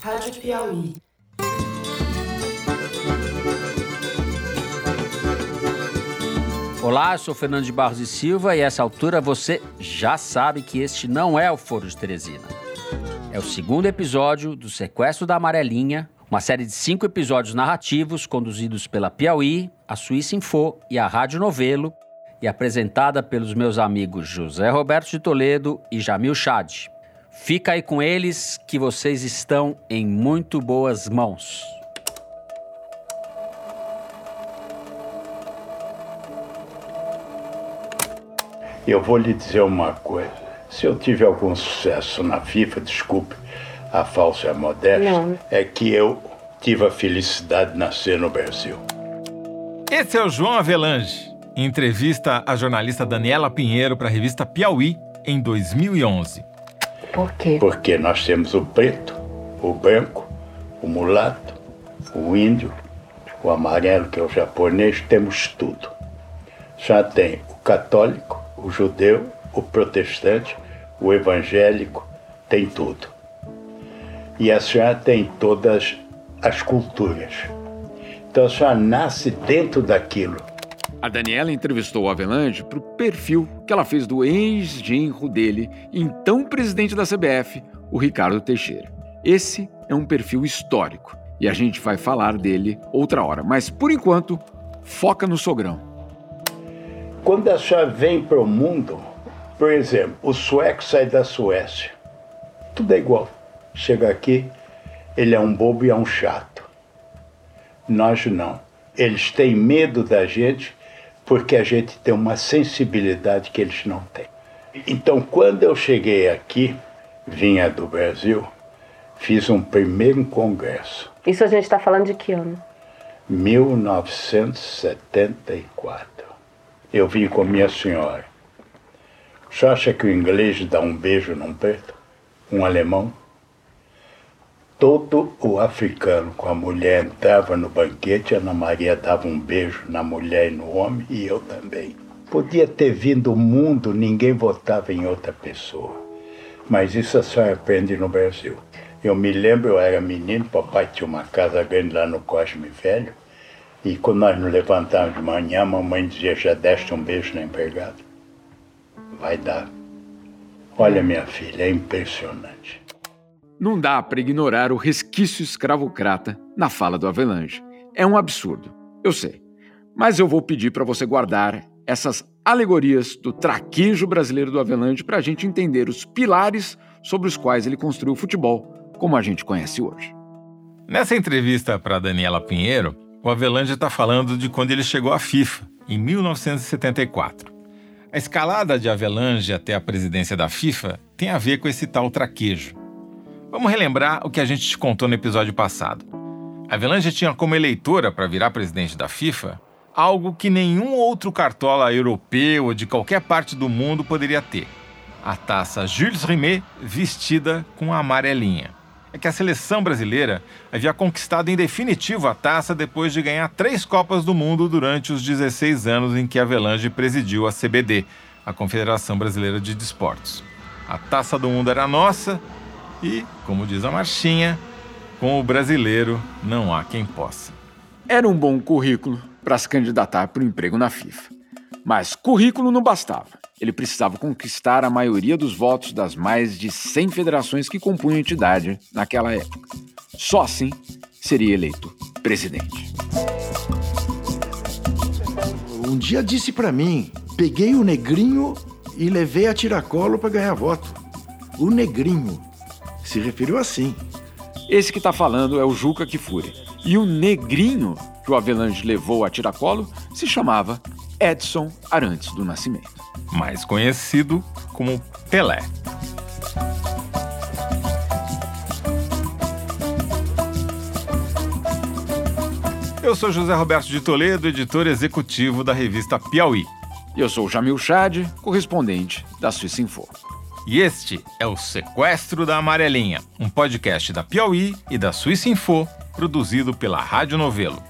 Rádio Piauí. Olá, sou Fernando de Barros e Silva e a essa altura você já sabe que este não é o Foro de Teresina. É o segundo episódio do Sequestro da Amarelinha, uma série de cinco episódios narrativos conduzidos pela Piauí, a Suíça Info e a Rádio Novelo e apresentada pelos meus amigos José Roberto de Toledo e Jamil Chad. Fica aí com eles que vocês estão em muito boas mãos. Eu vou lhe dizer uma coisa. Se eu tive algum sucesso na FIFA, desculpe a falsa modéstia, Não. é que eu tive a felicidade de nascer no Brasil. Esse é o João Avelange, em entrevista à jornalista Daniela Pinheiro para a revista Piauí em 2011. Por quê? Porque nós temos o preto, o branco, o mulato, o índio, o amarelo, que é o japonês, temos tudo. Já tem o católico, o judeu, o protestante, o evangélico, tem tudo. E a senhora tem todas as culturas. Então senhora nasce dentro daquilo. A Daniela entrevistou o Avelange para o perfil que ela fez do ex-genro dele, então presidente da CBF, o Ricardo Teixeira. Esse é um perfil histórico e a gente vai falar dele outra hora, mas por enquanto, foca no sogrão. Quando a senhora vem para o mundo, por exemplo, o sueco sai da Suécia. Tudo é igual. Chega aqui, ele é um bobo e é um chato. Nós não. Eles têm medo da gente porque a gente tem uma sensibilidade que eles não têm. Então, quando eu cheguei aqui, vinha do Brasil, fiz um primeiro congresso, Isso a gente está falando de que ano? 1974. Eu vim com minha senhora. Você acha que o inglês dá um beijo num preto? Um alemão? Todo o africano com a mulher entrava no banquete, Ana Maria dava um beijo na mulher e no homem, e eu também. Podia ter vindo o mundo, ninguém votava em outra pessoa. Mas isso senhora aprende no Brasil. Eu me lembro, eu era menino, papai tinha uma casa grande lá no Cosme Velho, e quando nós nos levantávamos de manhã, a mamãe dizia, já deste um beijo na empregada? Vai dar. Olha, minha filha, é impressionante. Não dá para ignorar o resquício escravocrata na fala do Avelange. É um absurdo, eu sei. Mas eu vou pedir para você guardar essas alegorias do traquejo brasileiro do Avelange para a gente entender os pilares sobre os quais ele construiu o futebol como a gente conhece hoje. Nessa entrevista para Daniela Pinheiro, o Avelange está falando de quando ele chegou à FIFA, em 1974. A escalada de Avelange até a presidência da FIFA tem a ver com esse tal traquejo. Vamos relembrar o que a gente te contou no episódio passado. Avelange tinha como eleitora para virar presidente da FIFA algo que nenhum outro cartola europeu ou de qualquer parte do mundo poderia ter: a taça Jules Rimet vestida com a amarelinha. É que a seleção brasileira havia conquistado em definitivo a taça depois de ganhar três Copas do Mundo durante os 16 anos em que Avelange presidiu a CBD, a Confederação Brasileira de Desportos. A taça do mundo era nossa e, como diz a marchinha, com o brasileiro não há quem possa. Era um bom currículo para se candidatar para o emprego na FIFA. Mas currículo não bastava. Ele precisava conquistar a maioria dos votos das mais de 100 federações que compunham a entidade naquela época. Só assim seria eleito presidente. Um dia disse pra mim: peguei o negrinho e levei a tiracolo pra ganhar voto. O negrinho. Se referiu assim. Esse que está falando é o Juca Kifuri. E o negrinho que o Avelange levou a tiracolo se chamava Edson Arantes do Nascimento. mais conhecido como Pelé. Eu sou José Roberto de Toledo, editor executivo da revista Piauí. E eu sou o Jamil Chad, correspondente da Suíça Info. E este é o Sequestro da Amarelinha, um podcast da Piauí e da Suíça Info, produzido pela Rádio Novelo.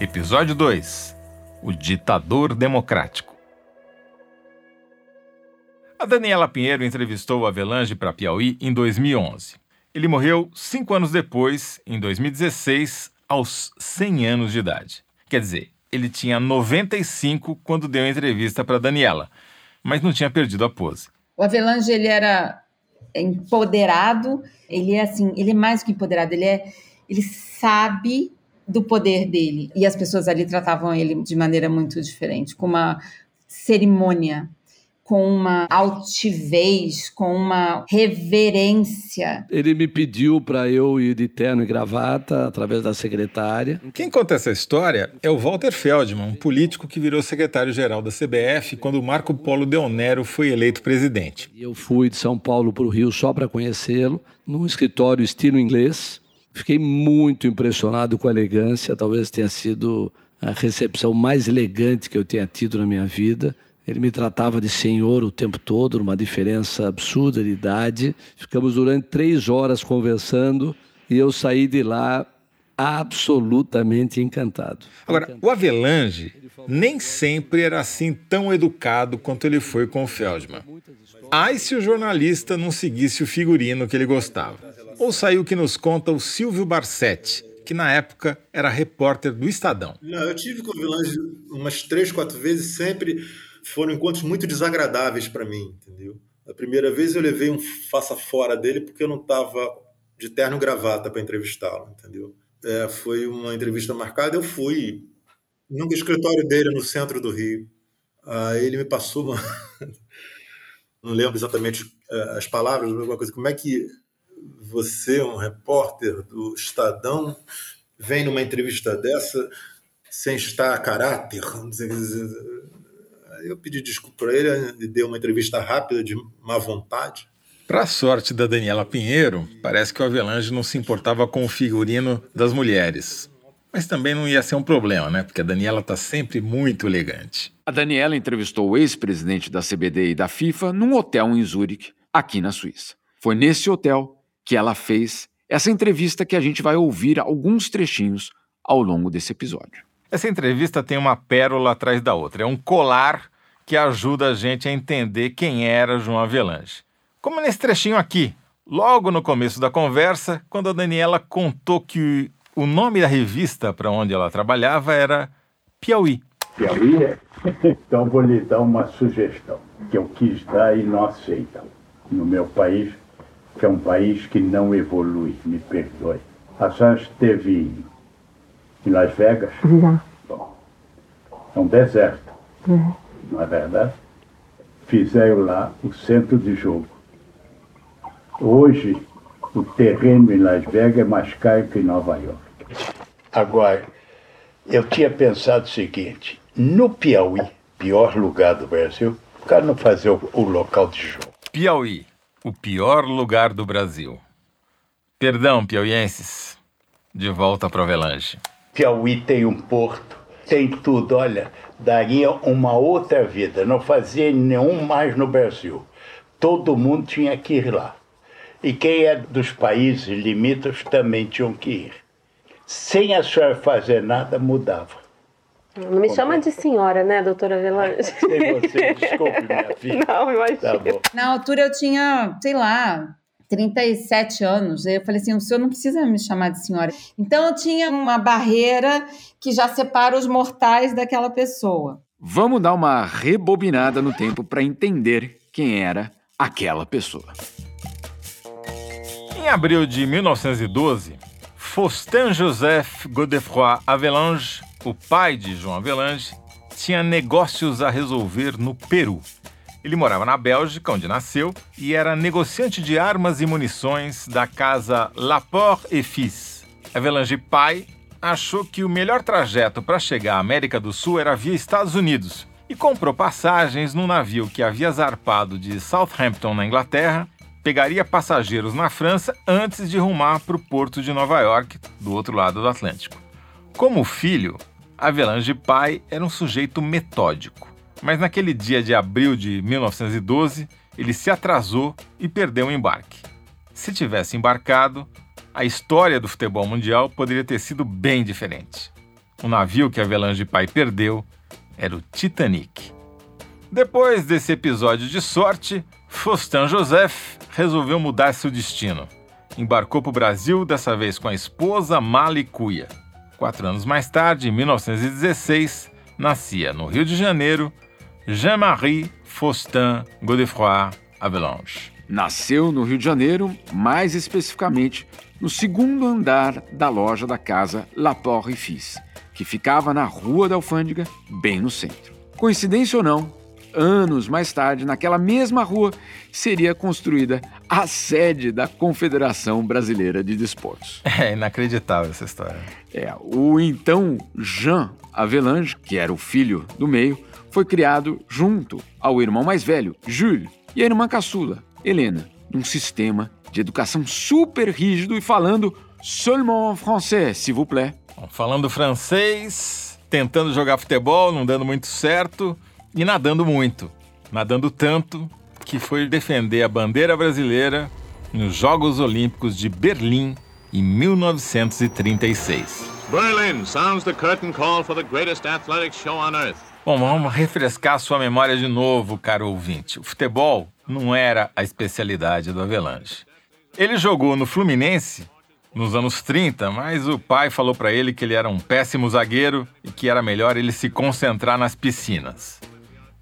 Episódio 2 O Ditador Democrático A Daniela Pinheiro entrevistou o Avelange para Piauí em 2011. Ele morreu cinco anos depois, em 2016, aos 100 anos de idade. Quer dizer, ele tinha 95 quando deu a entrevista para Daniela, mas não tinha perdido a pose. O Avelange ele era empoderado, ele é assim, ele é mais que empoderado, ele é ele sabe do poder dele. E as pessoas ali tratavam ele de maneira muito diferente, com uma cerimônia com uma altivez, com uma reverência. Ele me pediu para eu ir de terno e gravata através da secretária. Quem conta essa história é o Walter Feldman, um político que virou secretário-geral da CBF quando Marco Polo Deonero foi eleito presidente. Eu fui de São Paulo para o Rio só para conhecê-lo, num escritório estilo inglês. Fiquei muito impressionado com a elegância, talvez tenha sido a recepção mais elegante que eu tenha tido na minha vida. Ele me tratava de senhor o tempo todo, uma diferença absurda de idade. Ficamos durante três horas conversando e eu saí de lá absolutamente encantado. Agora, encantado. o Avelange nem sempre era assim tão educado quanto ele foi com o Feldman. Ai se o jornalista não seguisse o figurino que ele gostava. Ou saiu que nos conta o Silvio Barsetti, que na época era repórter do Estadão. Não, eu tive com o Avelange umas três, quatro vezes, sempre foram encontros muito desagradáveis para mim, entendeu? A primeira vez eu levei um faça fora dele porque eu não estava de terno gravata para entrevistá-lo, entendeu? É, foi uma entrevista marcada, eu fui no escritório dele no centro do Rio. Aí ele me passou uma... não lembro exatamente é, as palavras, alguma coisa. Como é que você, um repórter do Estadão, vem numa entrevista dessa sem estar a caráter? Eu pedi desculpa para ele, ele deu uma entrevista rápida de má vontade. Para a sorte da Daniela Pinheiro, parece que o Avelange não se importava com o figurino das mulheres. Mas também não ia ser um problema, né? Porque a Daniela está sempre muito elegante. A Daniela entrevistou o ex-presidente da CBD e da FIFA num hotel em Zurique, aqui na Suíça. Foi nesse hotel que ela fez essa entrevista que a gente vai ouvir alguns trechinhos ao longo desse episódio. Essa entrevista tem uma pérola atrás da outra. É um colar que ajuda a gente a entender quem era João Avelange. Como nesse trechinho aqui, logo no começo da conversa, quando a Daniela contou que o nome da revista para onde ela trabalhava era Piauí. Piauí é? Então vou lhe dar uma sugestão que eu quis dar e não aceitam. No meu país, que é um país que não evolui, me perdoe. A senhora esteve em Las Vegas? Já. Bom, é um deserto, Uhum. não é verdade? Fizeram lá o centro de jogo. Hoje, o terreno em Las Vegas é mais caro que em Nova York. Agora, eu tinha pensado o seguinte: no Piauí, pior lugar do Brasil, o cara não fazer o, o local de jogo. Piauí, o pior lugar do Brasil. Perdão, piauienses. De volta para Avelange. Piauí tem um porto, tem tudo. Olha, daria uma outra vida. Não fazia nenhum mais no Brasil. Todo mundo tinha que ir lá. E quem é dos países limítrofes também tinham que ir. Sem a senhora fazer nada, mudava. Não me chama de senhora, né, doutora Avelange? Sei você, desculpe, minha filha. Não, imagina. Tá bom. Na altura eu tinha, sei lá, 37 anos. Eu falei assim: o senhor não precisa me chamar de senhora. Então eu tinha uma barreira que já separa os mortais daquela pessoa. Vamos dar uma rebobinada no tempo para entender quem era aquela pessoa. Em abril de 1912, Faustin Joseph Godefroy Avelange, o pai de João Avelange, tinha negócios a resolver no Peru. Ele morava na Bélgica, onde nasceu, e era negociante de armas e munições da casa Laporte et Fils. Avelange pai achou que o melhor trajeto para chegar à América do Sul era via Estados Unidos e comprou passagens num navio que havia zarpado de Southampton, na Inglaterra, pegaria passageiros na França antes de rumar para o porto de Nova York, do outro lado do Atlântico. Como filho, Avelange pai era um sujeito metódico. Mas naquele dia de abril de 1912, ele se atrasou e perdeu o embarque. Se tivesse embarcado, a história do futebol mundial poderia ter sido bem diferente. O navio que Avelange pai perdeu era o Titanic. Depois desse episódio de sorte, Faustin Joseph resolveu mudar seu destino. Embarcou para o Brasil, dessa vez com a esposa Malicuia. Quatro anos mais tarde, em 1916, nascia no Rio de Janeiro Jean-Marie Faustin Godefroy Avelange. Nasceu no Rio de Janeiro, mais especificamente no segundo andar da loja da casa Laporte Fils, que ficava na Rua da Alfândega, bem no centro. Coincidência ou não, anos mais tarde, naquela mesma rua, seria construída a sede da Confederação Brasileira de Desportos. É inacreditável essa história. É, o então Jean Avelange, que era o filho do meio, foi criado junto ao irmão mais velho, Jules, e a irmã caçula, Helena, num sistema de educação super rígido e falando seulement en français, s'il vous plaît. Falando francês, tentando jogar futebol, não dando muito certo e nadando muito. Nadando tanto que foi defender a bandeira brasileira nos Jogos Olímpicos de Berlim em 1936. Berlin sounds the curtain call for the greatest athletic show on earth. Bom, vamos refrescar sua memória de novo, caro ouvinte. O futebol não era a especialidade do Avelange. Ele jogou no Fluminense nos anos 30, mas o pai falou para ele que ele era um péssimo zagueiro e que era melhor ele se concentrar nas piscinas.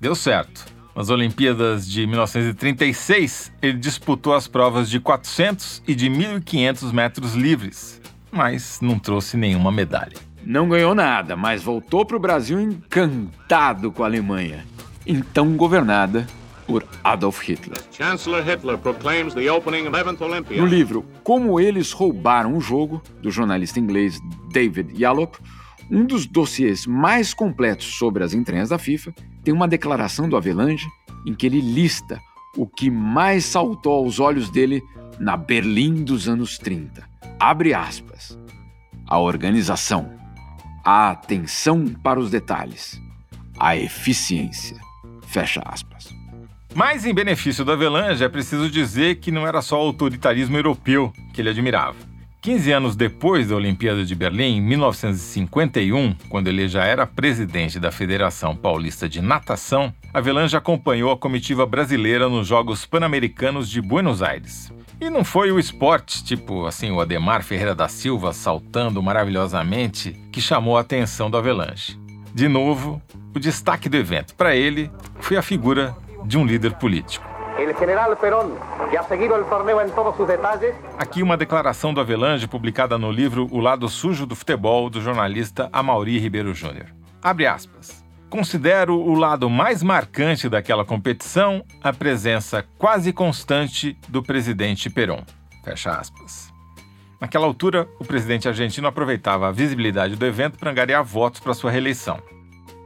Deu certo. Nas Olimpíadas de 1936, ele disputou as provas de 400 e de 1.500 metros livres, mas não trouxe nenhuma medalha. Não ganhou nada, mas voltou para o Brasil encantado com a Alemanha, então governada por Adolf Hitler. Hitler no livro Como Eles Roubaram o Jogo, do jornalista inglês David Yallop, um dos dossiês mais completos sobre as entranhas da FIFA, tem uma declaração do Avelange em que ele lista o que mais saltou aos olhos dele na Berlim dos anos 30. Abre aspas. A organização, a atenção para os detalhes, a eficiência. Fecha aspas. Mas em benefício do Avelange, é preciso dizer que não era só o autoritarismo europeu que ele admirava. 15 anos depois da Olimpíada de Berlim, em 1951, quando ele já era presidente da Federação Paulista de Natação, Avelange acompanhou a comitiva brasileira nos Jogos Pan-Americanos de Buenos Aires. E não foi o esporte, tipo assim, o Ademar Ferreira da Silva saltando maravilhosamente, que chamou a atenção do Avelange. De novo, o destaque do evento para ele foi a figura de um líder político. General Perón, que ha seguido el torneo en todos sus detalles. Aqui uma declaração do Avelange publicada no livro O Lado Sujo do Futebol, do jornalista Amaury Ribeiro Júnior. Abre aspas. Considero o lado mais marcante daquela competição a presença quase constante do presidente Perón. Fecha aspas. Naquela altura, o presidente argentino aproveitava a visibilidade do evento para angariar votos para sua reeleição.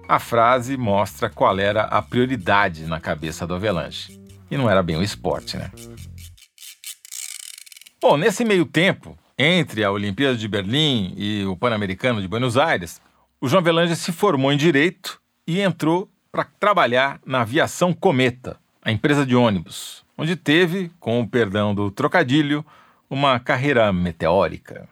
A frase mostra qual era a prioridade na cabeça do Avelange. E não era bem o esporte, né? Bom, nesse meio tempo, entre a Olimpíada de Berlim e o Pan-Americano de Buenos Aires, o João Avelange se formou em Direito e entrou para trabalhar na Aviação Cometa, a empresa de ônibus, onde teve, com o perdão do trocadilho, uma carreira meteórica.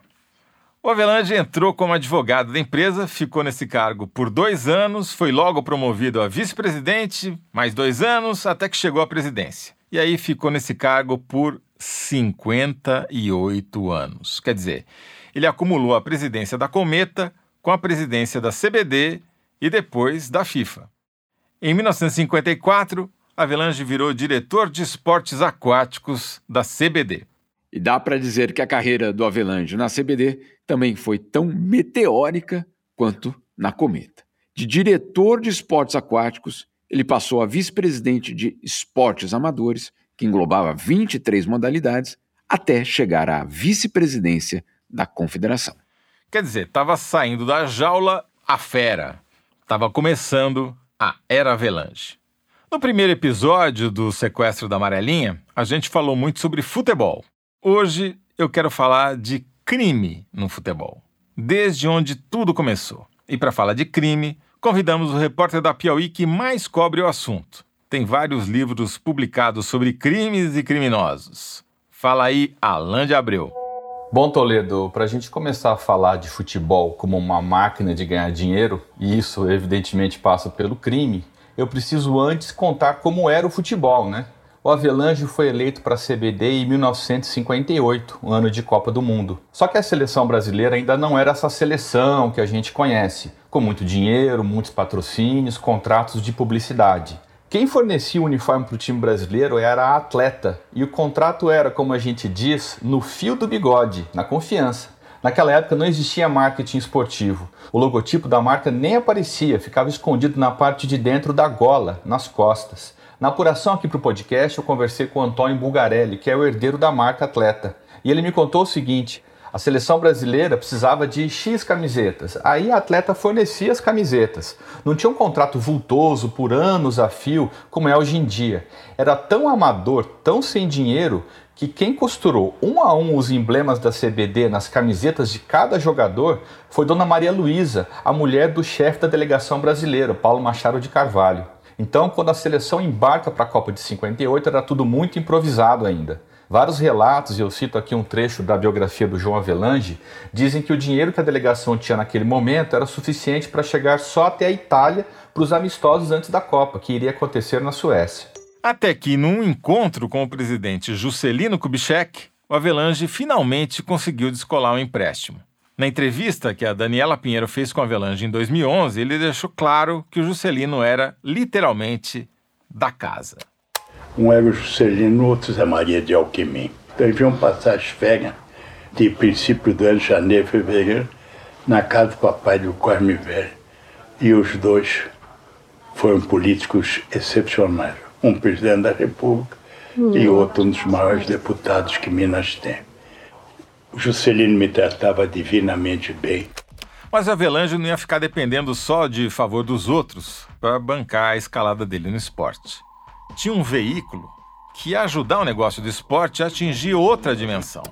O Avelange entrou como advogado da empresa, ficou nesse cargo por dois anos, foi logo promovido a vice-presidente, mais dois anos, até que chegou à presidência. E aí ficou nesse cargo por 58 anos. Quer dizer, ele acumulou a presidência da Cometa com a presidência da CBD e depois da FIFA. Em 1954, Avelange virou diretor de esportes aquáticos da CBD. E dá para dizer que a carreira do Avelange na CBD também foi tão meteórica quanto na Cometa. De diretor de esportes aquáticos, ele passou a vice-presidente de esportes amadores, que englobava 23 modalidades, até chegar à vice-presidência da confederação. Quer dizer, estava saindo da jaula a fera. Estava começando a Era Avelange. No primeiro episódio do Sequestro da Amarelinha, a gente falou muito sobre futebol. Hoje eu quero falar de crime no futebol, desde onde tudo começou. E para falar de crime, convidamos o repórter da Piauí que mais cobre o assunto. Tem vários livros publicados sobre crimes e criminosos. Fala aí, Alain de Abreu. Bom, Toledo, para a gente começar a falar de futebol como uma máquina de ganhar dinheiro, e isso evidentemente passa pelo crime, eu preciso antes contar como era o futebol, né? O Avelange foi eleito para a CBD em 1958, um ano de Copa do Mundo. Só que a seleção brasileira ainda não era essa seleção que a gente conhece, com muito dinheiro, muitos patrocínios, contratos de publicidade. Quem fornecia o uniforme para o time brasileiro era a atleta, e o contrato era, como a gente diz, no fio do bigode, na confiança. Naquela época não existia marketing esportivo. O logotipo da marca nem aparecia, ficava escondido na parte de dentro da gola, nas costas. Na apuração aqui para o podcast, eu conversei com o Antônio Bulgarelli, que é o herdeiro da marca Atleta. E ele me contou o seguinte: a seleção brasileira precisava de X camisetas. Aí a atleta fornecia as camisetas. Não tinha um contrato vultoso por anos a fio como é hoje em dia. Era tão amador, tão sem dinheiro, que quem costurou um a um os emblemas da CBD nas camisetas de cada jogador foi Dona Maria Luísa, a mulher do chefe da delegação brasileira, Paulo Machado de Carvalho. Então, quando a seleção embarca para a Copa de 58, era tudo muito improvisado ainda. Vários relatos, e eu cito aqui um trecho da biografia do João Avelange, dizem que o dinheiro que a delegação tinha naquele momento era suficiente para chegar só até a Itália para os amistosos antes da Copa, que iria acontecer na Suécia. Até que, num encontro com o presidente Juscelino Kubitschek, o Avelange finalmente conseguiu descolar um empréstimo. Na entrevista que a Daniela Pinheiro fez com o Avelange em 2011, ele deixou claro que o Juscelino era literalmente da casa. Um era o Juscelino, outro Zé Maria de Alquimim. Então eles iam passar as férias de princípio do ano, janeiro, fevereiro, na casa do papai do Corme Velho. E os dois foram políticos excepcionais. Um presidente da República hum. e outro um dos maiores deputados que Minas tem. O Juscelino me tratava divinamente bem. Mas Avelange não ia ficar dependendo só de favor dos outros para bancar a escalada dele no esporte tinha um veículo que ia ajudar o negócio do esporte a atingir outra dimensão: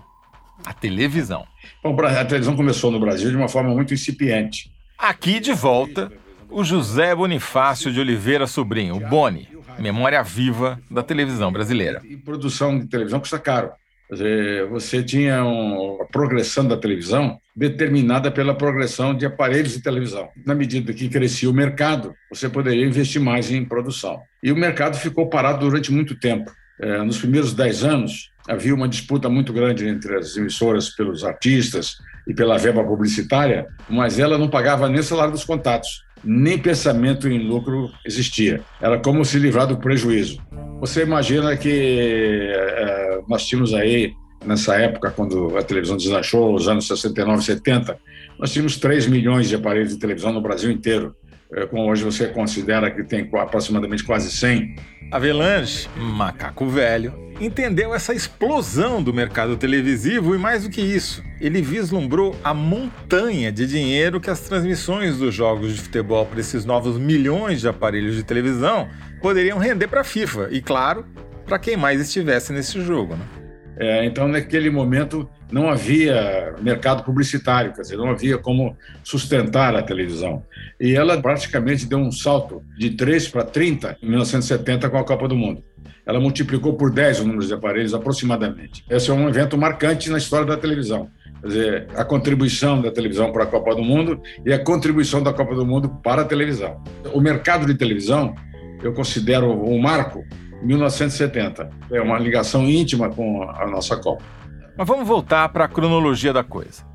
a televisão. Bom, a televisão começou no Brasil de uma forma muito incipiente. Aqui de volta, o José Bonifácio de Oliveira Sobrinho, o Boni, memória viva da televisão brasileira. E produção de televisão custa caro. Dizer, você tinha uma progressão da televisão determinada pela progressão de aparelhos de televisão. Na medida que crescia o mercado, você poderia investir mais em produção. E o mercado ficou parado durante muito tempo. É, nos primeiros dez anos, havia uma disputa muito grande entre as emissoras pelos artistas e pela verba publicitária, mas ela não pagava nem o salário dos contatos, nem pensamento em lucro existia. Era como se livrar do prejuízo. Você imagina que é, nós tínhamos aí, nessa época, quando a televisão deslanchou, os anos 69, 70, nós tínhamos 3 milhões de aparelhos de televisão no Brasil inteiro. É, como hoje você considera que tem aproximadamente quase 100. Avelange, macaco velho, entendeu essa explosão do mercado televisivo e mais do que isso, ele vislumbrou a montanha de dinheiro que as transmissões dos jogos de futebol para esses novos milhões de aparelhos de televisão poderiam render para a FIFA e, claro, para quem mais estivesse nesse jogo. Né? É, então, naquele momento, não havia mercado publicitário, quer dizer, não havia como sustentar a televisão. E ela praticamente deu um salto de 3 para 30 em 1970 com a Copa do Mundo. Ela multiplicou por 10 o número de aparelhos, aproximadamente. Esse é um evento marcante na história da televisão. Quer dizer, a contribuição da televisão para a Copa do Mundo e a contribuição da Copa do Mundo para a televisão. O mercado de televisão, eu considero um marco 1970. É uma ligação íntima com a nossa Copa. Mas vamos voltar para a cronologia da coisa.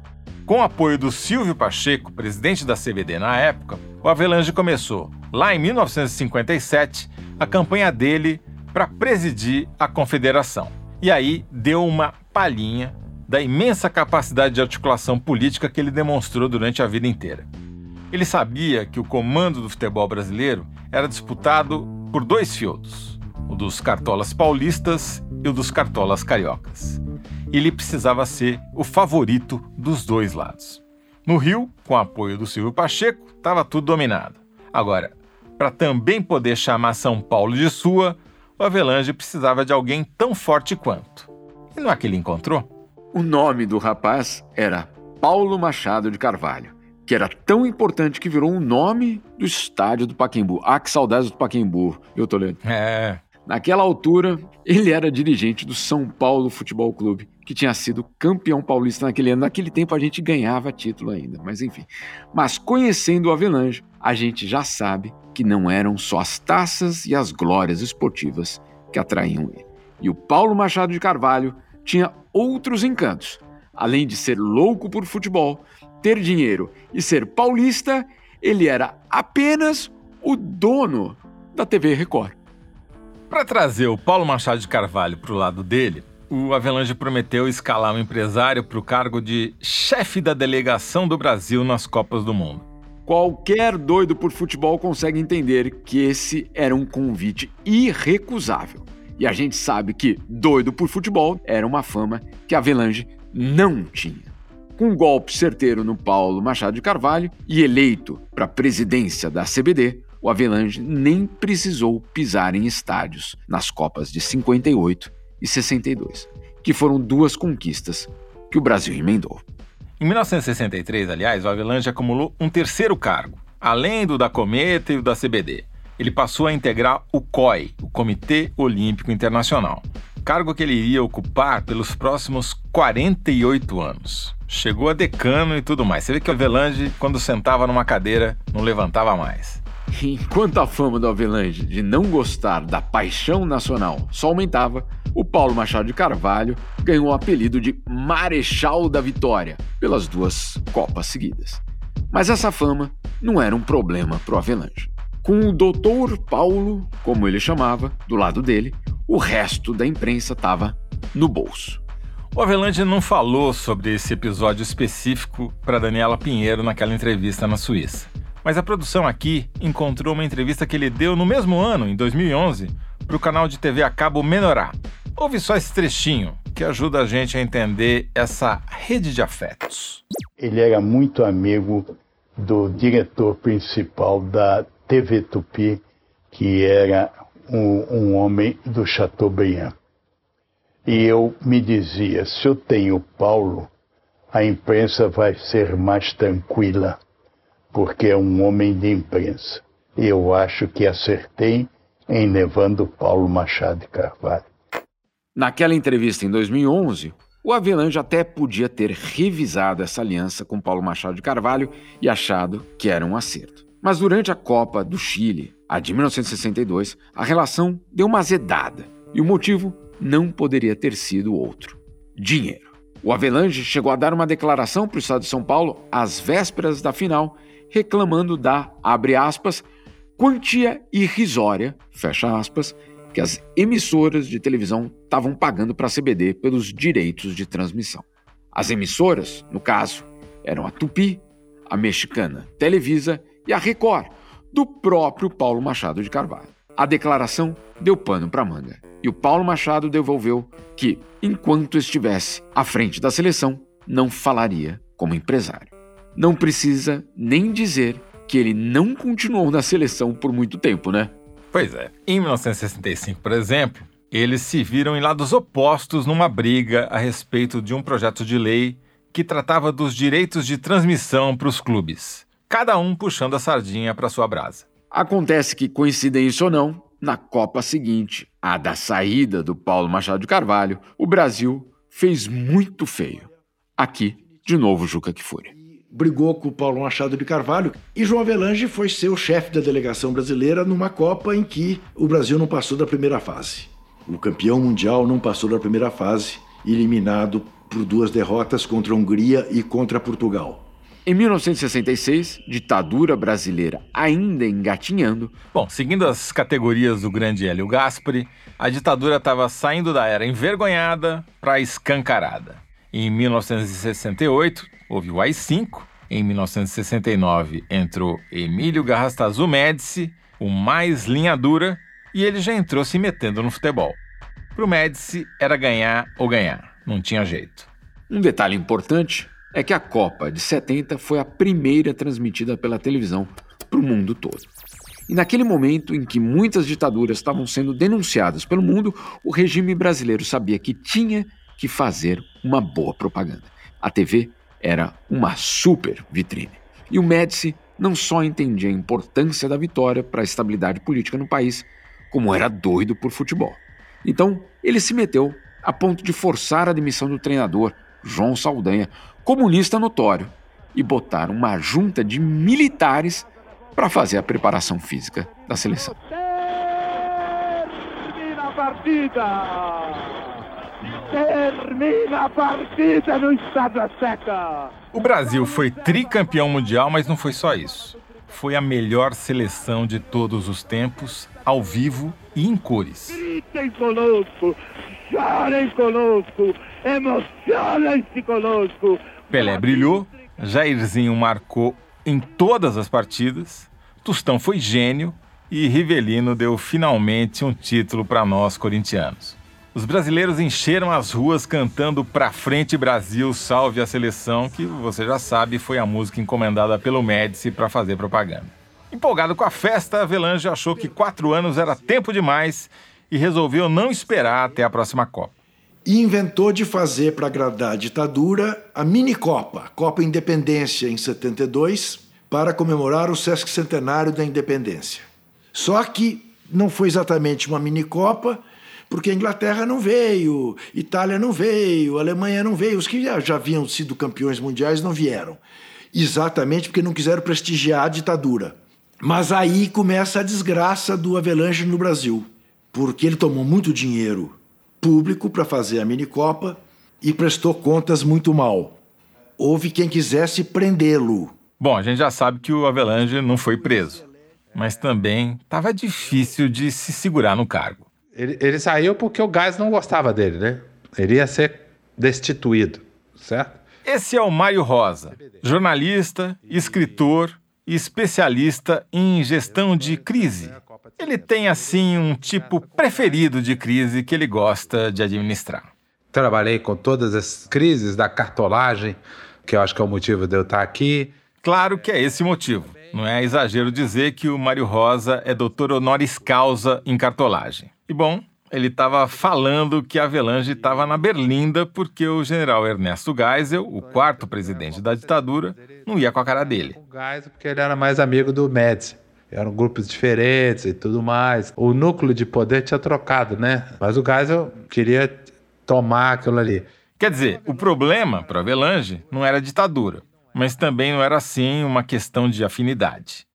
Com o apoio do Silvio Pacheco, presidente da CBD na época, o Avelange começou, lá em 1957, a campanha dele para presidir a confederação. E aí deu uma palhinha da imensa capacidade de articulação política que ele demonstrou durante a vida inteira. Ele sabia que o comando do futebol brasileiro era disputado por dois feudos, o dos cartolas paulistas e o dos cartolas cariocas. Ele precisava ser o favorito dos dois lados. No Rio, com o apoio do Silvio Pacheco, estava tudo dominado. Agora, para também poder chamar São Paulo de sua, o Avelange precisava de alguém tão forte quanto. E não é que ele encontrou? O nome do rapaz era Paulo Machado de Carvalho, que era tão importante que virou um nome do estádio do Paquembu. Ah, que saudades do Paquembu, viu, Toledo? É, Naquela altura, ele era dirigente do São Paulo Futebol Clube, que tinha sido campeão paulista naquele ano. Naquele tempo a gente ganhava título ainda, mas enfim. Mas conhecendo o Avelange, a gente já sabe que não eram só as taças e as glórias esportivas que atraíam ele. E o Paulo Machado de Carvalho tinha outros encantos. Além de ser louco por futebol, ter dinheiro e ser paulista, ele era apenas o dono da TV Record. Para trazer o Paulo Machado de Carvalho para o lado dele, o Avelange prometeu escalar um empresário para o cargo de chefe da delegação do Brasil nas Copas do Mundo. Qualquer doido por futebol consegue entender que esse era um convite irrecusável. E a gente sabe que doido por futebol era uma fama que Avelange não tinha. Com um golpe certeiro no Paulo Machado de Carvalho e eleito para a presidência da CBD, o Avelange nem precisou pisar em estádios nas Copas de 58 e 62, que foram duas conquistas que o Brasil emendou. Em 1963, aliás, o Avelange acumulou um terceiro cargo, além do da Cometa e o da CBD. Ele passou a integrar o COI, o Comitê Olímpico Internacional, cargo que ele iria ocupar pelos próximos 48 anos. Chegou a decano e tudo mais. Você vê que o Avelange, quando sentava numa cadeira, não levantava mais. Enquanto a fama do Avelange de não gostar da paixão nacional só aumentava, o Paulo Machado de Carvalho ganhou o apelido de Marechal da Vitória pelas duas Copas seguidas. Mas essa fama não era um problema para o Avelange. Com o Doutor Paulo, como ele chamava, do lado dele, o resto da imprensa estava no bolso. O Avelange não falou sobre esse episódio específico para Daniela Pinheiro naquela entrevista na Suíça. Mas a produção aqui encontrou uma entrevista que ele deu no mesmo ano, em 2011, para o canal de TV a cabo Menorá. Ouve só esse trechinho que ajuda a gente a entender essa rede de afetos. Ele era muito amigo do diretor principal da TV Tupi, que era um, um homem do Chateaubriand. E eu me dizia: se eu tenho Paulo, a imprensa vai ser mais tranquila porque é um homem de imprensa. Eu acho que acertei em levando Paulo Machado de Carvalho. Naquela entrevista em 2011, o Avelange até podia ter revisado essa aliança com Paulo Machado de Carvalho e achado que era um acerto. Mas durante a Copa do Chile, a de 1962, a relação deu uma azedada. E o motivo não poderia ter sido outro: dinheiro. O Avelange chegou a dar uma declaração para o Estado de São Paulo às vésperas da final reclamando da, abre aspas, quantia irrisória, fecha aspas, que as emissoras de televisão estavam pagando para a CBD pelos direitos de transmissão. As emissoras, no caso, eram a Tupi, a mexicana Televisa e a Record, do próprio Paulo Machado de Carvalho. A declaração deu pano para manga e o Paulo Machado devolveu que, enquanto estivesse à frente da seleção, não falaria como empresário não precisa nem dizer que ele não continuou na seleção por muito tempo, né? Pois é. Em 1965, por exemplo, eles se viram em lados opostos numa briga a respeito de um projeto de lei que tratava dos direitos de transmissão para os clubes, cada um puxando a sardinha para sua brasa. Acontece que, coincidência ou não, na Copa seguinte, a da saída do Paulo Machado de Carvalho, o Brasil fez muito feio. Aqui, de novo, Juca Kfouri brigou com o Paulo Machado de Carvalho e João Avelange foi ser o chefe da delegação brasileira numa Copa em que o Brasil não passou da primeira fase. O campeão mundial não passou da primeira fase, eliminado por duas derrotas contra a Hungria e contra Portugal. Em 1966, ditadura brasileira ainda engatinhando. Bom, seguindo as categorias do grande Hélio Gaspari, a ditadura estava saindo da era envergonhada para escancarada. Em 1968, houve o AI-5. Em 1969 entrou Emílio Garrastazu Médici, o mais linha dura, e ele já entrou se metendo no futebol. Para o Médici era ganhar ou ganhar, não tinha jeito. Um detalhe importante é que a Copa de 70 foi a primeira transmitida pela televisão para o mundo todo. E naquele momento em que muitas ditaduras estavam sendo denunciadas pelo mundo, o regime brasileiro sabia que tinha que fazer uma boa propaganda. A TV era uma super vitrine. E o Médici não só entendia a importância da vitória para a estabilidade política no país, como era doido por futebol. Então, ele se meteu a ponto de forçar a demissão do treinador, João Saldanha, comunista notório, e botar uma junta de militares para fazer a preparação física da seleção. Termina a partida! Termina a partida no Estado Seca! O Brasil foi tricampeão mundial, mas não foi só isso. Foi a melhor seleção de todos os tempos, ao vivo e em cores. Gritem conosco, chorem conosco, emocionem-se conosco. Pelé brilhou, Jairzinho marcou em todas as partidas, Tostão foi gênio e Rivelino deu finalmente um título para nós corintianos. Os brasileiros encheram as ruas cantando Pra Frente Brasil, Salve a Seleção, que você já sabe foi a música encomendada pelo Médici para fazer propaganda. Empolgado com a festa, Avelange achou que quatro anos era tempo demais e resolveu não esperar até a próxima Copa. E inventou de fazer para agradar a ditadura a mini Copa, Copa Independência em 72, para comemorar o Sesc Centenário da Independência. Só que não foi exatamente uma mini Copa, porque a Inglaterra não veio, Itália não veio, Alemanha não veio, os que já haviam sido campeões mundiais não vieram. Exatamente porque não quiseram prestigiar a ditadura. Mas aí começa a desgraça do Avelange no Brasil, porque ele tomou muito dinheiro público para fazer a minicopa e prestou contas muito mal. Houve quem quisesse prendê-lo. Bom, a gente já sabe que o Avelange não foi preso, mas também estava difícil de se segurar no cargo. Ele, ele saiu porque o Gás não gostava dele, né? Ele ia ser destituído, certo? Esse é o Mário Rosa, jornalista, escritor e especialista em gestão de crise. Ele tem, assim, um tipo preferido de crise que ele gosta de administrar. Trabalhei com todas as crises da cartolagem, que eu acho que é o motivo de eu estar aqui. Claro que é esse o motivo. Não é exagero dizer que o Mário Rosa é doutor honoris causa em cartolagem. E bom, ele estava falando que a Avelange estava na Berlinda porque o general Ernesto Geisel, o quarto presidente da ditadura, não ia com a cara dele. O Geisel porque ele era mais amigo do Médici. Eram grupos diferentes e tudo mais. O núcleo de poder tinha trocado, né? Mas o Geisel queria tomar aquilo ali. Quer dizer, o problema para Avelange não era a ditadura, mas também não era assim uma questão de afinidade.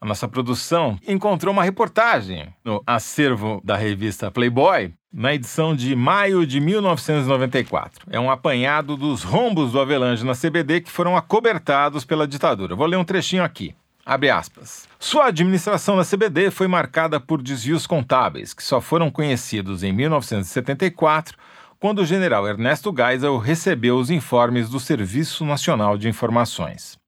A nossa produção encontrou uma reportagem no acervo da revista Playboy, na edição de maio de 1994. É um apanhado dos rombos do Avelange na CBD que foram acobertados pela ditadura. Vou ler um trechinho aqui. Abre aspas. Sua administração na CBD foi marcada por desvios contábeis, que só foram conhecidos em 1974, quando o general Ernesto Geisel recebeu os informes do Serviço Nacional de Informações.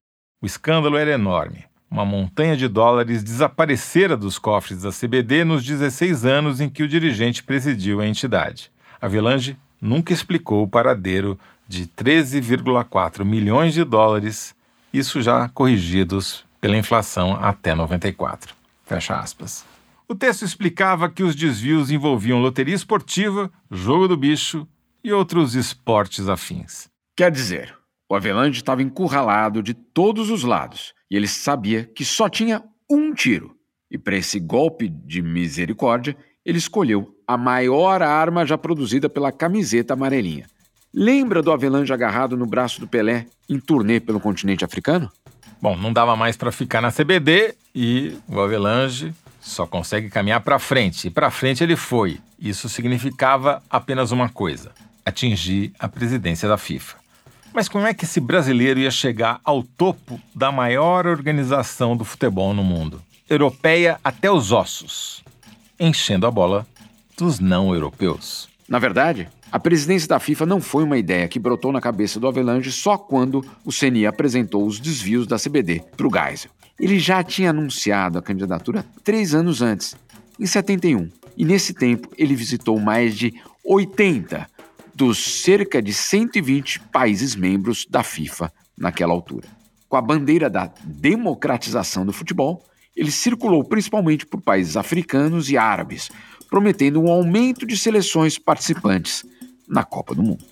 O escândalo era enorme. Uma montanha de dólares desaparecera dos cofres da CBD nos 16 anos em que o dirigente presidiu a entidade. Avelange nunca explicou o paradeiro de 13,4 milhões de dólares, isso já corrigidos pela inflação até 94. Fecha aspas. O texto explicava que os desvios envolviam loteria esportiva, jogo do bicho e outros esportes afins. Quer dizer, o Avelange estava encurralado de todos os lados e ele sabia que só tinha um tiro. E para esse golpe de misericórdia, ele escolheu a maior arma já produzida pela camiseta amarelinha. Lembra do Avelange agarrado no braço do Pelé em turnê pelo continente africano? Bom, não dava mais para ficar na CBD e o Avelange só consegue caminhar para frente. E para frente ele foi. Isso significava apenas uma coisa: atingir a presidência da FIFA. Mas como é que esse brasileiro ia chegar ao topo da maior organização do futebol no mundo? Europeia até os ossos, enchendo a bola dos não europeus. Na verdade, a presidência da FIFA não foi uma ideia que brotou na cabeça do Avelange só quando o CNI apresentou os desvios da CBD para o Geisel. Ele já tinha anunciado a candidatura três anos antes, em 71, e nesse tempo ele visitou mais de 80 dos cerca de 120 países membros da FIFA naquela altura. Com a bandeira da democratização do futebol, ele circulou principalmente por países africanos e árabes, prometendo um aumento de seleções participantes na Copa do Mundo.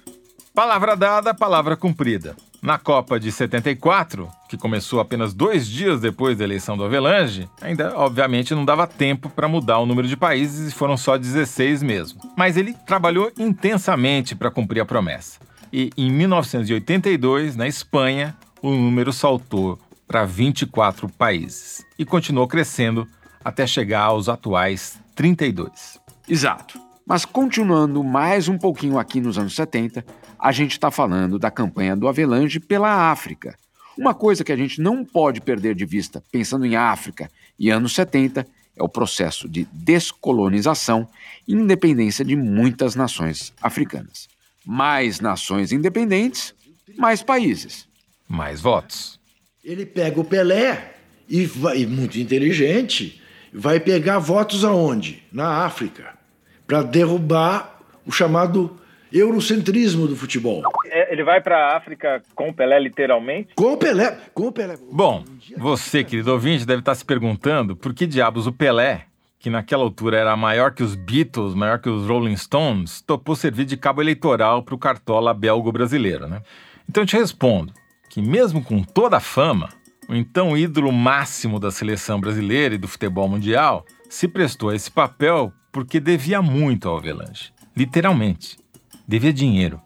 Palavra dada, palavra cumprida. Na Copa de 74, que começou apenas dois dias depois da eleição do Avelange, ainda obviamente não dava tempo para mudar o número de países e foram só 16 mesmo. Mas ele trabalhou intensamente para cumprir a promessa. E em 1982, na Espanha, o número saltou para 24 países e continuou crescendo até chegar aos atuais 32. Exato. Mas continuando mais um pouquinho aqui nos anos 70, a gente está falando da campanha do Avelange pela África. Uma coisa que a gente não pode perder de vista pensando em África e anos 70 é o processo de descolonização e independência de muitas nações africanas. Mais nações independentes, mais países. Mais votos. Ele pega o Pelé e vai, muito inteligente, vai pegar votos aonde? Na África para derrubar o chamado eurocentrismo do futebol. É, ele vai para a África com o Pelé, literalmente? Com o Pelé, com o Pelé. Bom, você, querido ouvinte, deve estar se perguntando por que diabos o Pelé, que naquela altura era maior que os Beatles, maior que os Rolling Stones, topou servir de cabo eleitoral para o cartola belgo brasileiro, né? Então eu te respondo que mesmo com toda a fama, o então ídolo máximo da seleção brasileira e do futebol mundial se prestou a esse papel porque devia muito ao Avelange. Literalmente. Devia dinheiro.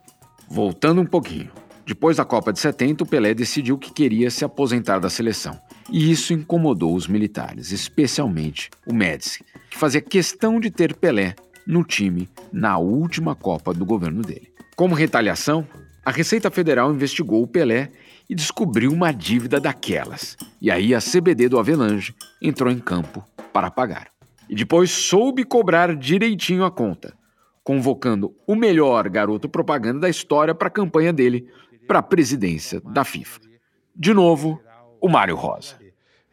Voltando um pouquinho. Depois da Copa de 70, o Pelé decidiu que queria se aposentar da seleção. E isso incomodou os militares, especialmente o Médici, que fazia questão de ter Pelé no time na última Copa do governo dele. Como retaliação, a Receita Federal investigou o Pelé e descobriu uma dívida daquelas. E aí a CBD do Avelange entrou em campo para pagar e depois soube cobrar direitinho a conta, convocando o melhor garoto propaganda da história para a campanha dele para a presidência da FIFA. De novo, o Mário Rosa.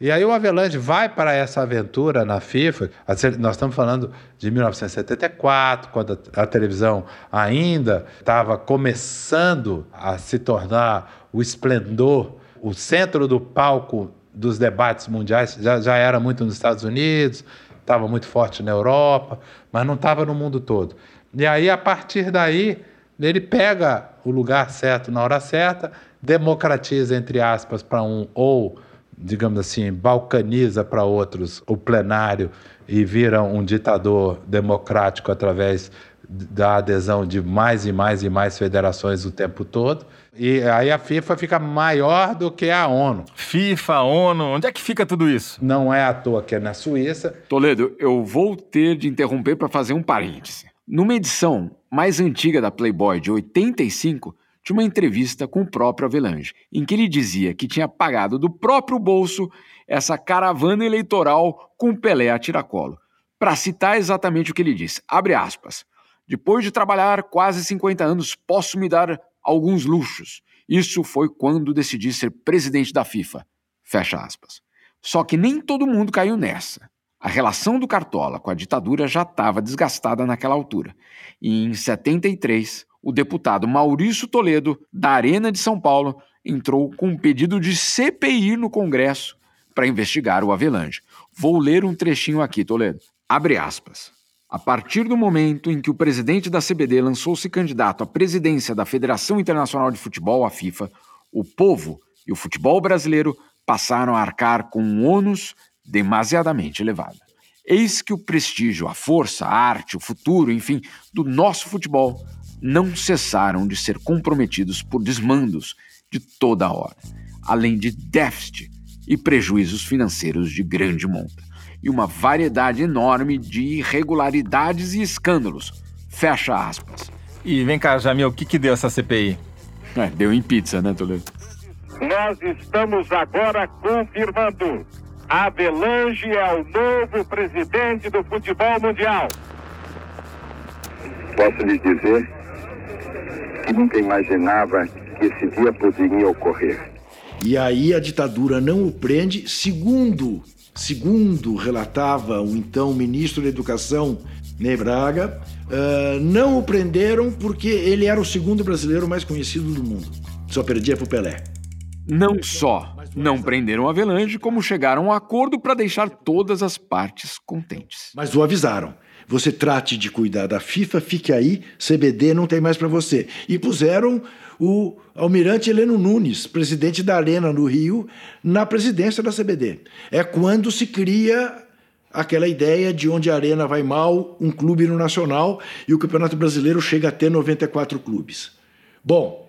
E aí o Avelange vai para essa aventura na FIFA. Nós estamos falando de 1974, quando a televisão ainda estava começando a se tornar o esplendor, o centro do palco dos debates mundiais. Já, já era muito nos Estados Unidos, estava muito forte na Europa, mas não estava no mundo todo. E aí, a partir daí, ele pega o lugar certo na hora certa, democratiza, entre aspas, para um, ou, digamos assim, balcaniza para outros o plenário e vira um ditador democrático através da adesão de mais e mais e mais federações o tempo todo. E aí a FIFA fica maior do que a ONU. FIFA, ONU, onde é que fica tudo isso? Não é à toa que é na Suíça. Toledo, eu vou ter de interromper para fazer um parêntese. Numa edição mais antiga da Playboy, de 85, tinha uma entrevista com o próprio Avelange, em que ele dizia que tinha pagado do próprio bolso essa caravana eleitoral com Pelé a tiracolo. Para citar exatamente o que ele disse, abre aspas. Depois de trabalhar quase 50 anos, posso me dar alguns luxos. Isso foi quando decidi ser presidente da FIFA. Fecha aspas. Só que nem todo mundo caiu nessa. A relação do Cartola com a ditadura já estava desgastada naquela altura. E em 73, o deputado Maurício Toledo, da Arena de São Paulo, entrou com um pedido de CPI no Congresso para investigar o Avelange. Vou ler um trechinho aqui, Toledo. Abre aspas. A partir do momento em que o presidente da CBD lançou-se candidato à presidência da Federação Internacional de Futebol, a FIFA, o povo e o futebol brasileiro passaram a arcar com um ônus demasiadamente elevado. Eis que o prestígio, a força, a arte, o futuro, enfim, do nosso futebol não cessaram de ser comprometidos por desmandos de toda hora, além de déficit e prejuízos financeiros de grande monta e uma variedade enorme de irregularidades e escândalos. Fecha aspas. E vem cá, Jamil, o que, que deu essa CPI? É, deu em pizza, né, Toledo? Nós estamos agora confirmando. Avelange é o novo presidente do futebol mundial. Posso lhe dizer que nunca imaginava que esse dia poderia ocorrer. E aí a ditadura não o prende, segundo segundo relatava o então ministro da Educação, Ney Braga, uh, não o prenderam porque ele era o segundo brasileiro mais conhecido do mundo. Só perdia pro Pelé. Não só não prenderam Avelange, como chegaram a um acordo para deixar todas as partes contentes. Mas o avisaram. você trate de cuidar da FIFA, fique aí, CBD não tem mais para você. E puseram o almirante Heleno Nunes, presidente da Arena no Rio, na presidência da CBD. É quando se cria aquela ideia de onde a Arena vai mal, um clube no Nacional, e o Campeonato Brasileiro chega a ter 94 clubes. Bom,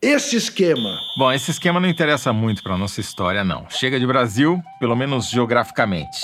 esse esquema. Bom, esse esquema não interessa muito para nossa história, não. Chega de Brasil, pelo menos geograficamente.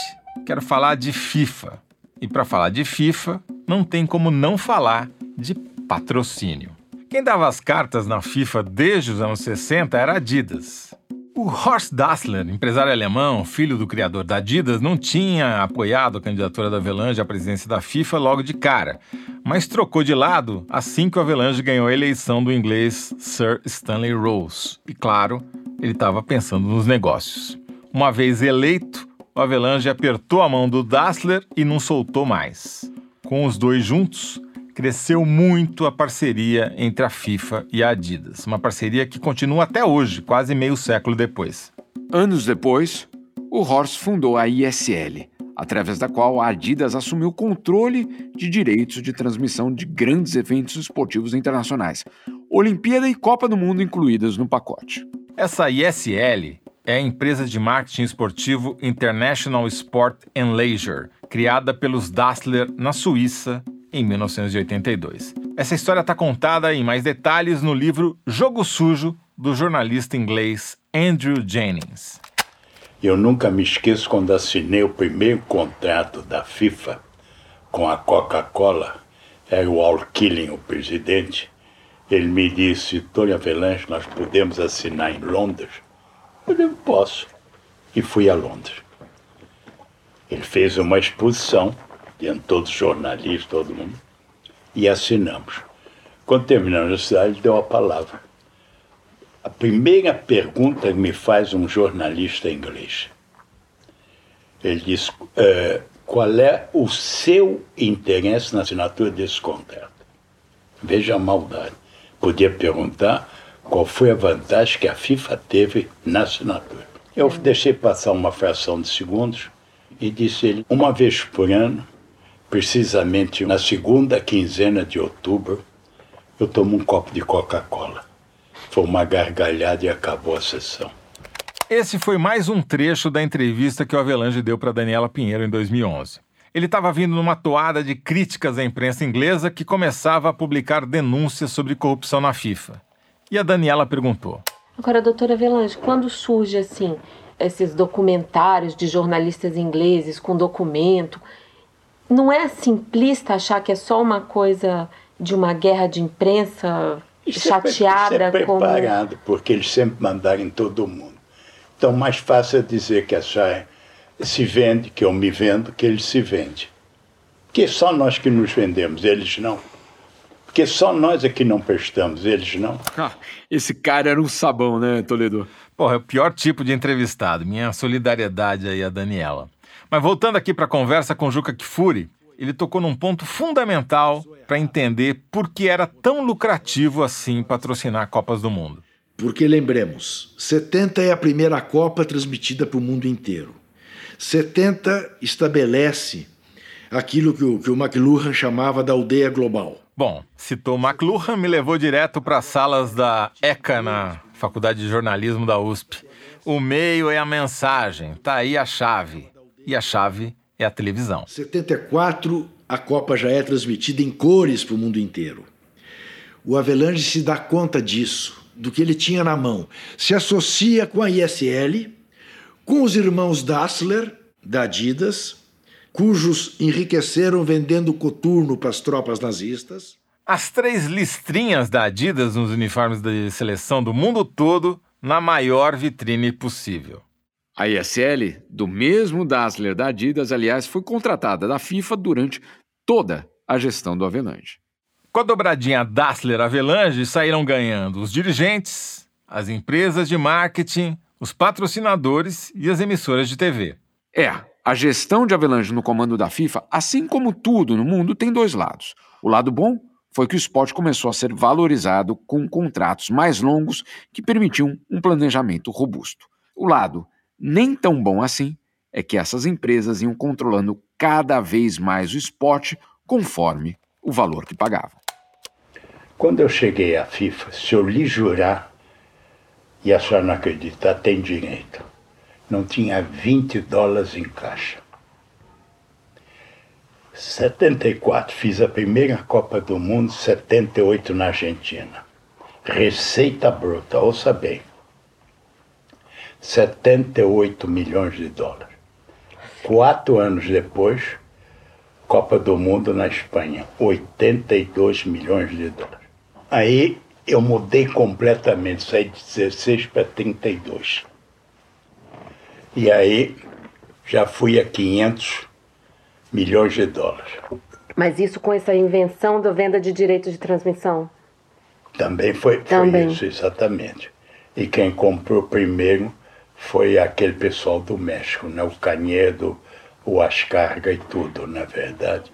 Quero falar de FIFA. E para falar de FIFA, não tem como não falar de patrocínio. Quem dava as cartas na FIFA desde os anos 60 era Adidas. O Horst Dassler, empresário alemão, filho do criador da Adidas, não tinha apoiado a candidatura da Avelange à presidência da FIFA logo de cara, mas trocou de lado assim que o Avelange ganhou a eleição do inglês Sir Stanley Rose. E claro, ele estava pensando nos negócios. Uma vez eleito, o Avelange apertou a mão do Dassler e não soltou mais. Com os dois juntos, cresceu muito a parceria entre a FIFA e a Adidas, uma parceria que continua até hoje, quase meio século depois. Anos depois, o Horst fundou a ISL, através da qual a Adidas assumiu o controle de direitos de transmissão de grandes eventos esportivos internacionais, Olimpíada e Copa do Mundo incluídas no pacote. Essa ISL é a empresa de marketing esportivo International Sport and Leisure, criada pelos Dassler na Suíça em 1982. Essa história está contada em mais detalhes no livro Jogo Sujo, do jornalista inglês Andrew Jennings. Eu nunca me esqueço quando assinei o primeiro contrato da FIFA com a Coca-Cola. Era o Al Killing, o presidente. Ele me disse, Tony Avelanche, nós podemos assinar em Londres? Eu disse, posso. E fui a Londres. Ele fez uma exposição diante todos os jornalistas, todo mundo, e assinamos. Quando terminamos a cidade, deu a palavra. A primeira pergunta que me faz um jornalista inglês, ele diz, uh, qual é o seu interesse na assinatura desse contrato? Veja a maldade. Podia perguntar qual foi a vantagem que a FIFA teve na assinatura. Eu deixei passar uma fração de segundos e disse ele, uma vez por ano, precisamente na segunda quinzena de outubro, eu tomo um copo de Coca-Cola. Foi uma gargalhada e acabou a sessão. Esse foi mais um trecho da entrevista que o Avelange deu para Daniela Pinheiro em 2011. Ele estava vindo numa toada de críticas à imprensa inglesa que começava a publicar denúncias sobre corrupção na FIFA. E a Daniela perguntou: Agora, doutora Avelange, quando surge assim esses documentários de jornalistas ingleses com documento não é simplista achar que é só uma coisa de uma guerra de imprensa isso chateada é, isso é preparado, como... porque eles sempre mandaram em todo mundo. Então, mais fácil é dizer que a Chai se vende, que eu me vendo, que ele se vende. Porque só nós que nos vendemos, eles não. Porque só nós é que não prestamos, eles não. Ah, esse cara era um sabão, né, Toledo? Porra, é o pior tipo de entrevistado. Minha solidariedade aí a Daniela. Mas voltando aqui para a conversa com Juca Kifuri, ele tocou num ponto fundamental para entender por que era tão lucrativo assim patrocinar Copas do Mundo. Porque lembremos, 70 é a primeira Copa transmitida para o mundo inteiro. 70 estabelece aquilo que o, que o McLuhan chamava da aldeia global. Bom, citou McLuhan, me levou direto para as salas da ECA na Faculdade de Jornalismo da USP. O meio é a mensagem, tá aí a chave e a chave é a televisão. 74, a Copa já é transmitida em cores para o mundo inteiro. O Avelange se dá conta disso, do que ele tinha na mão. Se associa com a ISL, com os irmãos Dassler, da Adidas, cujos enriqueceram vendendo coturno para as tropas nazistas. As três listrinhas da Adidas nos uniformes de seleção do mundo todo na maior vitrine possível. A ISL, do mesmo Dassler da Adidas, aliás, foi contratada da FIFA durante toda a gestão do Avelange. Com a dobradinha Dassler-Avelange, saíram ganhando os dirigentes, as empresas de marketing, os patrocinadores e as emissoras de TV. É, a gestão de Avelange no comando da FIFA, assim como tudo no mundo, tem dois lados. O lado bom foi que o esporte começou a ser valorizado com contratos mais longos que permitiam um planejamento robusto. O lado nem tão bom assim é que essas empresas iam controlando cada vez mais o esporte conforme o valor que pagavam. Quando eu cheguei à FIFA, se eu lhe jurar, e a senhora não acreditar, tem direito. Não tinha 20 dólares em caixa. 74 fiz a primeira Copa do Mundo, 78 na Argentina. Receita bruta, ouça bem. 78 milhões de dólares. Quatro anos depois, Copa do Mundo na Espanha, 82 milhões de dólares. Aí eu mudei completamente, saí de 16 para 32. E aí já fui a 500 milhões de dólares. Mas isso com essa invenção da venda de direitos de transmissão? Também foi, foi Também. isso, exatamente. E quem comprou primeiro foi aquele pessoal do México, né? o Canedo, o Ascarga e tudo, na verdade.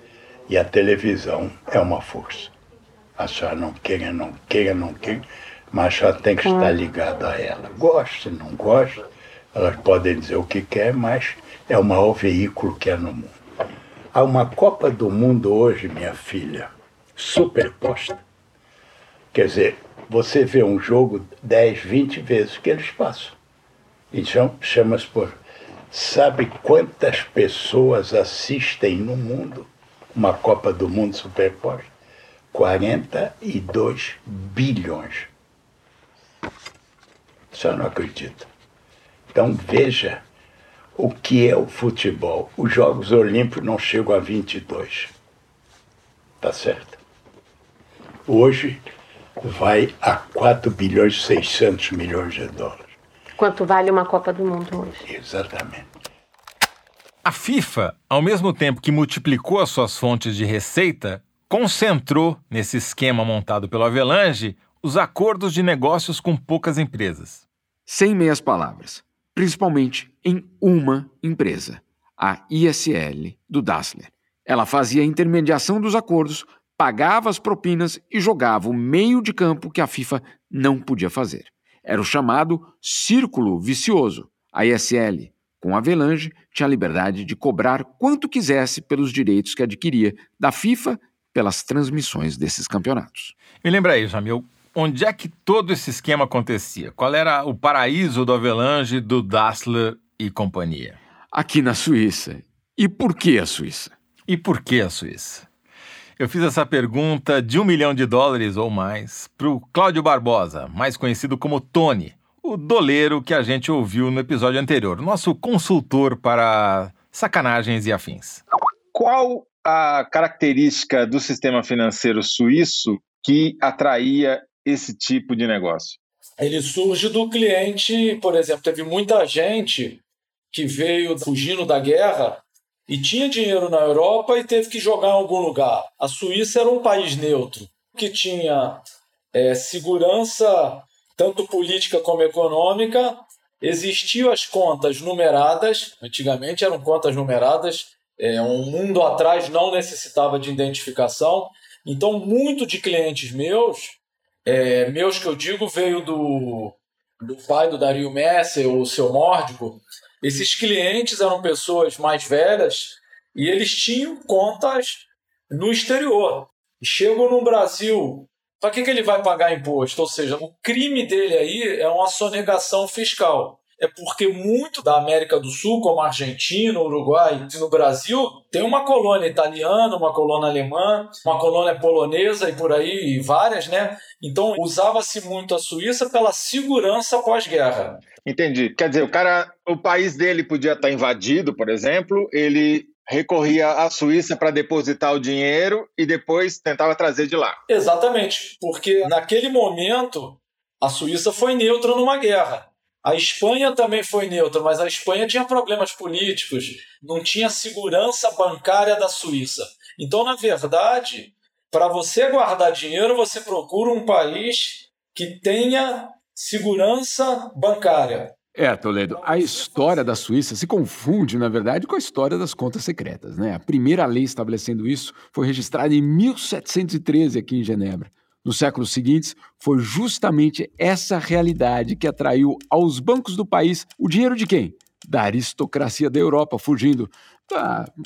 E a televisão é uma força. A senhora não queira, não queira, não queira, mas a senhora tem que estar ligado a ela. Goste, não goste, elas podem dizer o que quer, mas é o maior veículo que há no mundo. Há uma Copa do Mundo hoje, minha filha, superposta. Quer dizer, você vê um jogo 10, 20 vezes que eles passam. Então, chama-se por. Sabe quantas pessoas assistem no mundo uma Copa do Mundo superposta? 42 bilhões. Só não acredita. Então veja o que é o futebol. Os Jogos Olímpicos não chegam a 22. Tá certo? Hoje vai a 4 bilhões e 600 milhões de dólares. Quanto vale uma Copa do Mundo hoje? Exatamente. A FIFA, ao mesmo tempo que multiplicou as suas fontes de receita, concentrou nesse esquema montado pelo Avelange os acordos de negócios com poucas empresas. Sem meias palavras, principalmente em uma empresa, a ISL do Dassler. Ela fazia a intermediação dos acordos, pagava as propinas e jogava o meio de campo que a FIFA não podia fazer. Era o chamado círculo vicioso. A ISL, com a Avelange, tinha a liberdade de cobrar quanto quisesse pelos direitos que adquiria da FIFA pelas transmissões desses campeonatos. Me lembra aí, Jamil, onde é que todo esse esquema acontecia? Qual era o paraíso do Avelange, do Dassler e companhia? Aqui na Suíça. E por que a Suíça? E por que a Suíça? Eu fiz essa pergunta de um milhão de dólares ou mais para o Cláudio Barbosa, mais conhecido como Tony, o doleiro que a gente ouviu no episódio anterior, nosso consultor para sacanagens e afins. Qual a característica do sistema financeiro suíço que atraía esse tipo de negócio? Ele surge do cliente, por exemplo, teve muita gente que veio fugindo da guerra e tinha dinheiro na Europa e teve que jogar em algum lugar. A Suíça era um país neutro, que tinha é, segurança, tanto política como econômica. Existiam as contas numeradas, antigamente eram contas numeradas, é, um mundo atrás não necessitava de identificação. Então, muito de clientes meus, é, meus que eu digo, veio do, do pai do Dario Messi, o seu Mórdico. Esses clientes eram pessoas mais velhas e eles tinham contas no exterior. Chegam no Brasil, para que, que ele vai pagar imposto? Ou seja, o crime dele aí é uma sonegação fiscal. É porque muito da América do Sul, como Argentina, Uruguai e no Brasil, tem uma colônia italiana, uma colônia alemã, uma colônia polonesa e por aí, e várias, né? Então usava-se muito a Suíça pela segurança pós-guerra. Entendi. Quer dizer, o cara, o país dele podia estar invadido, por exemplo, ele recorria à Suíça para depositar o dinheiro e depois tentava trazer de lá. Exatamente, porque naquele momento a Suíça foi neutra numa guerra. A Espanha também foi neutra, mas a Espanha tinha problemas políticos, não tinha segurança bancária da Suíça. Então, na verdade, para você guardar dinheiro, você procura um país que tenha segurança bancária. É, Toledo, a história da Suíça se confunde, na verdade, com a história das contas secretas, né? A primeira lei estabelecendo isso foi registrada em 1713 aqui em Genebra. Nos séculos seguintes, foi justamente essa realidade que atraiu aos bancos do país o dinheiro de quem? Da aristocracia da Europa, fugindo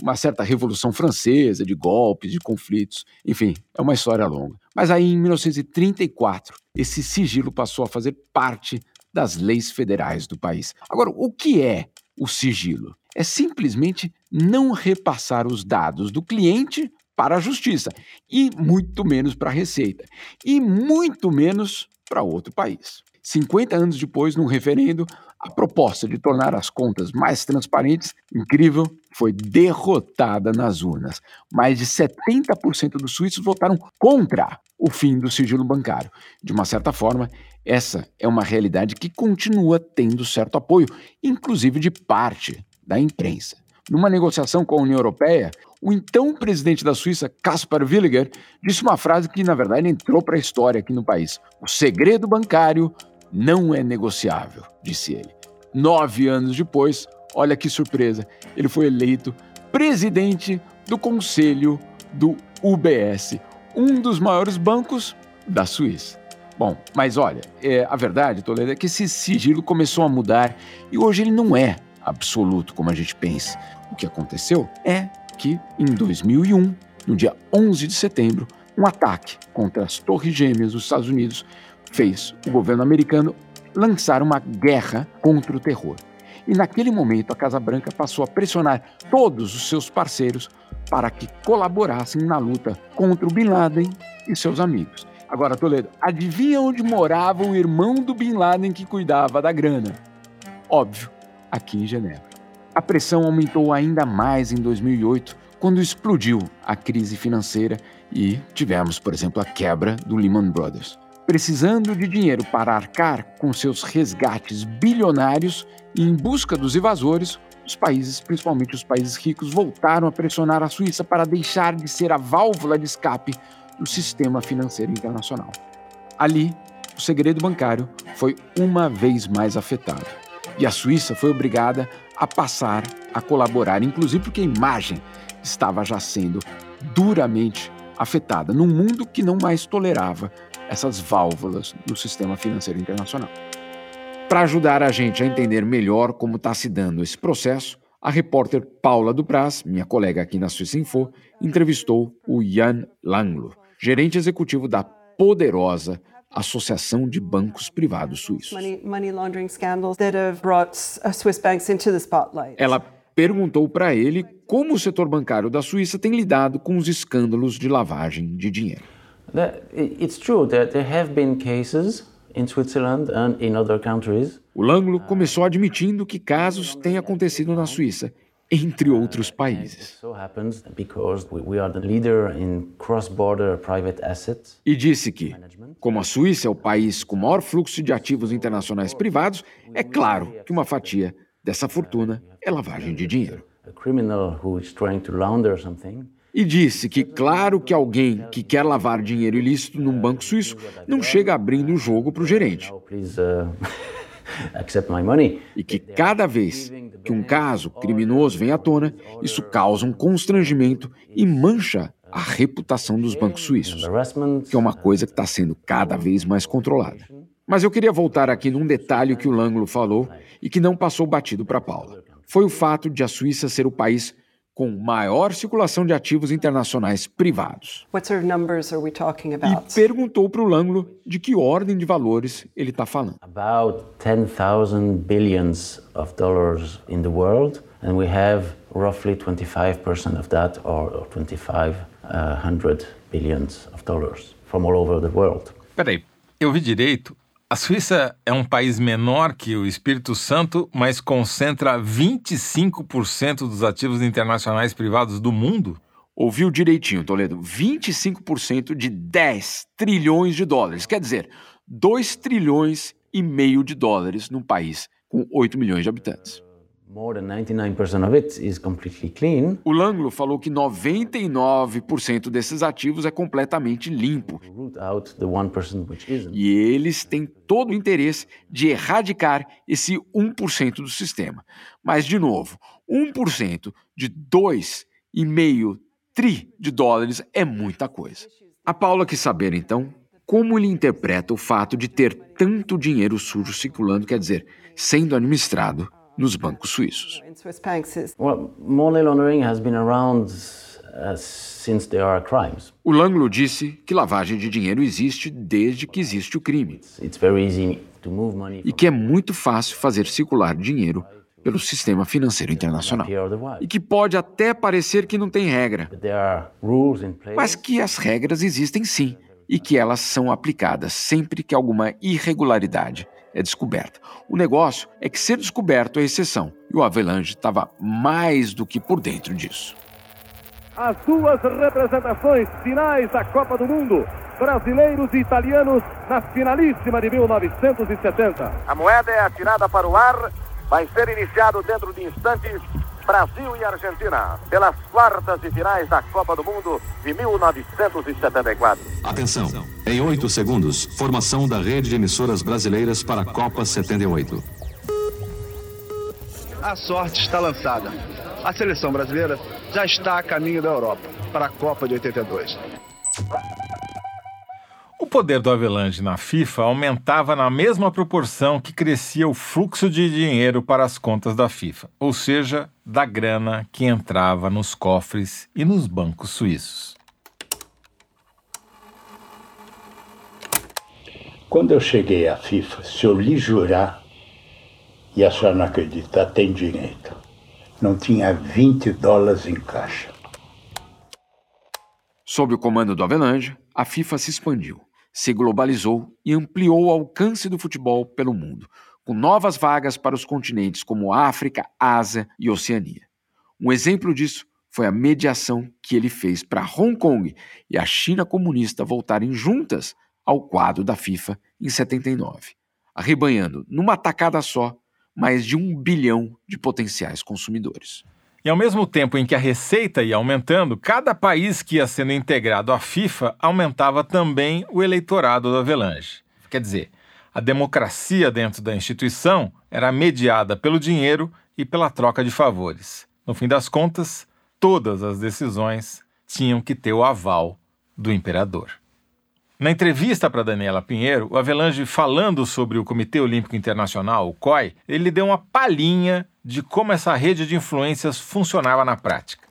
uma certa revolução francesa, de golpes, de conflitos, enfim, é uma história longa. Mas aí em 1934, esse sigilo passou a fazer parte das leis federais do país. Agora, o que é o sigilo? É simplesmente não repassar os dados do cliente para a justiça, e muito menos para a Receita, e muito menos para outro país. 50 anos depois, num referendo, a proposta de tornar as contas mais transparentes, incrível, foi derrotada nas urnas. Mais de 70% dos suíços votaram contra o fim do sigilo bancário. De uma certa forma, essa é uma realidade que continua tendo certo apoio, inclusive de parte da imprensa. Numa negociação com a União Europeia, o então presidente da Suíça, Kaspar Williger, disse uma frase que, na verdade, entrou para a história aqui no país: O segredo bancário não é negociável, disse ele. Nove anos depois, olha que surpresa, ele foi eleito presidente do conselho do UBS, um dos maiores bancos da Suíça. Bom, mas olha, é, a verdade, Toledo, é que esse sigilo começou a mudar e hoje ele não é absoluto como a gente pensa. O que aconteceu é que, em 2001, no dia 11 de setembro, um ataque contra as Torres Gêmeas dos Estados Unidos fez o governo americano lançar uma guerra contra o terror. E naquele momento a Casa Branca passou a pressionar todos os seus parceiros para que colaborassem na luta contra o Bin Laden e seus amigos. Agora, Toledo, adivinha onde morava o irmão do Bin Laden que cuidava da grana? Óbvio, aqui em Genebra. A pressão aumentou ainda mais em 2008, quando explodiu a crise financeira e tivemos, por exemplo, a quebra do Lehman Brothers. Precisando de dinheiro para arcar com seus resgates bilionários e em busca dos invasores, os países, principalmente os países ricos, voltaram a pressionar a Suíça para deixar de ser a válvula de escape do sistema financeiro internacional. Ali, o segredo bancário foi uma vez mais afetado. E a Suíça foi obrigada a passar a colaborar, inclusive porque a imagem estava já sendo duramente afetada num mundo que não mais tolerava essas válvulas do sistema financeiro internacional. Para ajudar a gente a entender melhor como está se dando esse processo, a repórter Paula Dupraz, minha colega aqui na Suíça Info, entrevistou o Jan Langlo, gerente executivo da poderosa Associação de Bancos Privados Suíços. Ela perguntou para ele como o setor bancário da Suíça tem lidado com os escândalos de lavagem de dinheiro. It's true that there have been cases in Switzerland and in other countries. O Langlo começou admitindo que casos têm acontecido na Suíça, entre outros países. E disse que, como a Suíça é o país com maior fluxo de ativos internacionais privados, é claro que uma fatia dessa fortuna é lavagem de dinheiro e disse que, claro que alguém que quer lavar dinheiro ilícito num banco suíço não chega abrindo o jogo para o gerente. E que cada vez que um caso criminoso vem à tona, isso causa um constrangimento e mancha a reputação dos bancos suíços, que é uma coisa que está sendo cada vez mais controlada. Mas eu queria voltar aqui num detalhe que o Langlo falou e que não passou batido para Paula. Foi o fato de a Suíça ser o país com maior circulação de ativos internacionais privados. E perguntou para o Langlo de que ordem de valores ele está falando. About 10,000 billions of dollars in the world, and we have roughly 25% of that, or 2,500 billions of dollars from all over the world. Peraí, eu vi direito? A Suíça é um país menor que o Espírito Santo, mas concentra 25% dos ativos internacionais privados do mundo? Ouviu direitinho, Toledo. 25% de 10 trilhões de dólares. Quer dizer, 2 trilhões e meio de dólares num país com 8 milhões de habitantes. More than 99% of it is completely clean. O Langlo falou que 99% desses ativos é completamente limpo. E eles têm todo o interesse de erradicar esse 1% do sistema. Mas, de novo, 1% de 2,5 tri de dólares é muita coisa. A Paula quis saber, então, como ele interpreta o fato de ter tanto dinheiro sujo circulando, quer dizer, sendo administrado nos bancos suíços. Well, money laundering has been around uh, since there are crimes. O Langlo disse que lavagem de dinheiro existe desde que existe o crime. It's very easy to move money E que é muito fácil fazer circular dinheiro pelo sistema financeiro internacional. E que pode até parecer que não tem regra, There are rules in place. mas que as regras existem sim e que elas são aplicadas sempre que alguma irregularidade é descoberta. O negócio é que ser descoberto é exceção e o Avelange estava mais do que por dentro disso. As duas representações finais da Copa do Mundo, brasileiros e italianos na finalíssima de 1970. A moeda é atirada para o ar, vai ser iniciado dentro de instantes Brasil e Argentina pelas quartas de finais da Copa do Mundo de 1974. Atenção! Em 8 segundos, formação da rede de emissoras brasileiras para a Copa 78. A sorte está lançada. A seleção brasileira já está a caminho da Europa para a Copa de 82. O poder do Avelange na FIFA aumentava na mesma proporção que crescia o fluxo de dinheiro para as contas da FIFA, ou seja, da grana que entrava nos cofres e nos bancos suíços. Quando eu cheguei à FIFA, se eu lhe jurar, e a senhora não acreditar, tem direito. Não tinha 20 dólares em caixa. Sob o comando do Avelange, a FIFA se expandiu, se globalizou e ampliou o alcance do futebol pelo mundo, com novas vagas para os continentes como África, Ásia e Oceania. Um exemplo disso foi a mediação que ele fez para Hong Kong e a China comunista voltarem juntas ao quadro da FIFA em 79, arrebanhando numa tacada só mais de um bilhão de potenciais consumidores. E ao mesmo tempo em que a receita ia aumentando, cada país que ia sendo integrado à FIFA aumentava também o eleitorado do Avelange. Quer dizer, a democracia dentro da instituição era mediada pelo dinheiro e pela troca de favores. No fim das contas, todas as decisões tinham que ter o aval do imperador. Na entrevista para Daniela Pinheiro, o Avelange falando sobre o Comitê Olímpico Internacional, o COI, ele deu uma palhinha de como essa rede de influências funcionava na prática.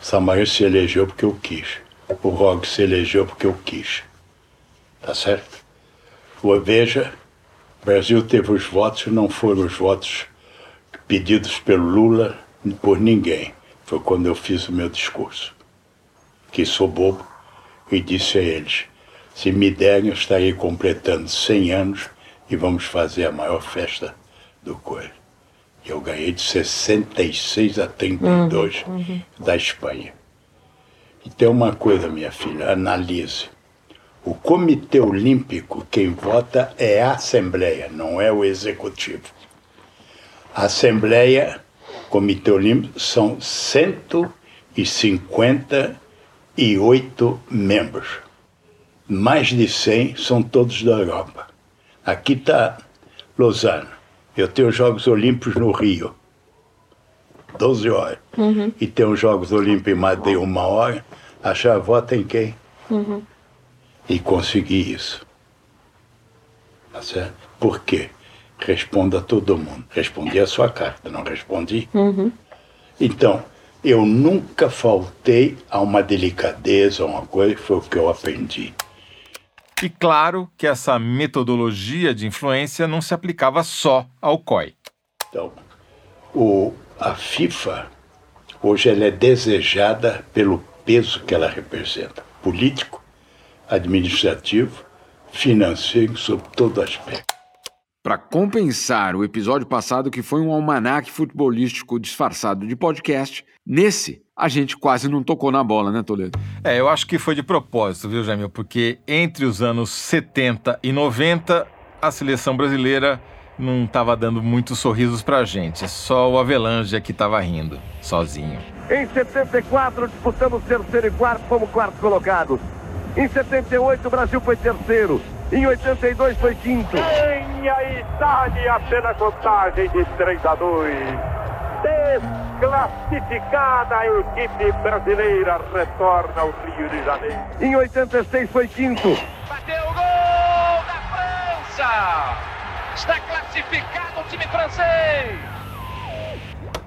O se elegeu porque eu quis. O Rog se elegeu porque eu quis. Tá certo? O Veja, o Brasil teve os votos e não foram os votos pedidos pelo Lula por ninguém. Foi quando eu fiz o meu discurso. Que sou bobo e disse a eles: se me derem, eu estarei completando 100 anos e vamos fazer a maior festa do coelho. Eu ganhei de 66 a 32 Uhum, uhum. da Espanha. E tem uma coisa, minha filha, analise. O Comitê Olímpico, quem vota é a Assembleia, não é o Executivo. A Assembleia, Comitê Olímpico, são 158 membros. Mais de 100 são todos da Europa. Aqui está Lausanne. Eu tenho os Jogos Olímpicos no Rio. 12 horas. Uhum. E tem os Jogos Olímpicos em Madeira uma hora. Achar vota em quem? Uhum. E consegui isso. Tá certo? Por quê? Responda a todo mundo. Respondi a sua carta, não respondi? Uhum. Então, eu nunca faltei a uma delicadeza, a uma coisa, foi o que eu aprendi. E claro que essa metodologia de influência não se aplicava só ao COI. Então, o, a FIFA, hoje, ela é desejada pelo peso que ela representa político, administrativo, financeiro, sob todo aspecto. Para compensar o episódio passado, que foi um almanaque futebolístico disfarçado de podcast, nesse a gente quase não tocou na bola, né, Toledo? É, eu acho que foi de propósito, viu, Jamil? Porque entre os anos 70 e 90, a seleção brasileira não estava dando muitos sorrisos pra gente. Só o Avelange que estava rindo, sozinho. Em 74, disputamos terceiro e quarto como quarto colocados. Em 78, o Brasil foi terceiro. Em 82, foi quinto. Tem a idade apenas contagem de 3 a 2. Desclassificada a equipe brasileira retorna ao Rio de Janeiro. Em 86, foi quinto. Bateu o gol da França! Está classificado o time francês!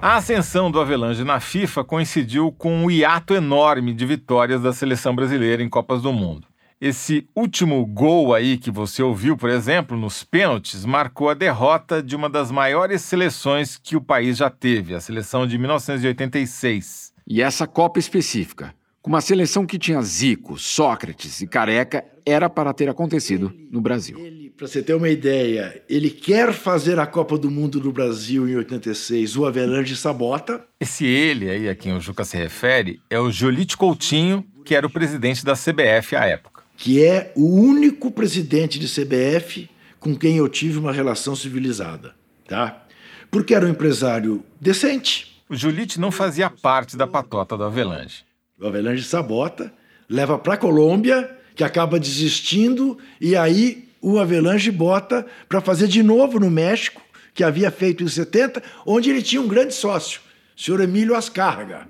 A ascensão do Avelange na FIFA coincidiu com um hiato enorme de vitórias da seleção brasileira em Copas do Mundo. Esse último gol aí que você ouviu, por exemplo, nos pênaltis, marcou a derrota de uma das maiores seleções que o país já teve, a seleção de 1986. E essa Copa específica, com uma seleção que tinha Zico, Sócrates e Careca, era para ter acontecido no Brasil. Para você ter uma ideia, ele quer fazer a Copa do Mundo no Brasil em 86. O Avelange sabota. Esse ele aí a quem o Juca se refere é o Jolite Coutinho, que era o presidente da CBF à época que é o único presidente de CBF com quem eu tive uma relação civilizada, tá? Porque era um empresário decente. O Julite não fazia parte da patota do Avelange. O Avelange sabota, leva para a Colômbia, que acaba desistindo, e aí o Avelange bota para fazer de novo no México, que havia feito em 70, onde ele tinha um grande sócio, o senhor Emílio Ascarga,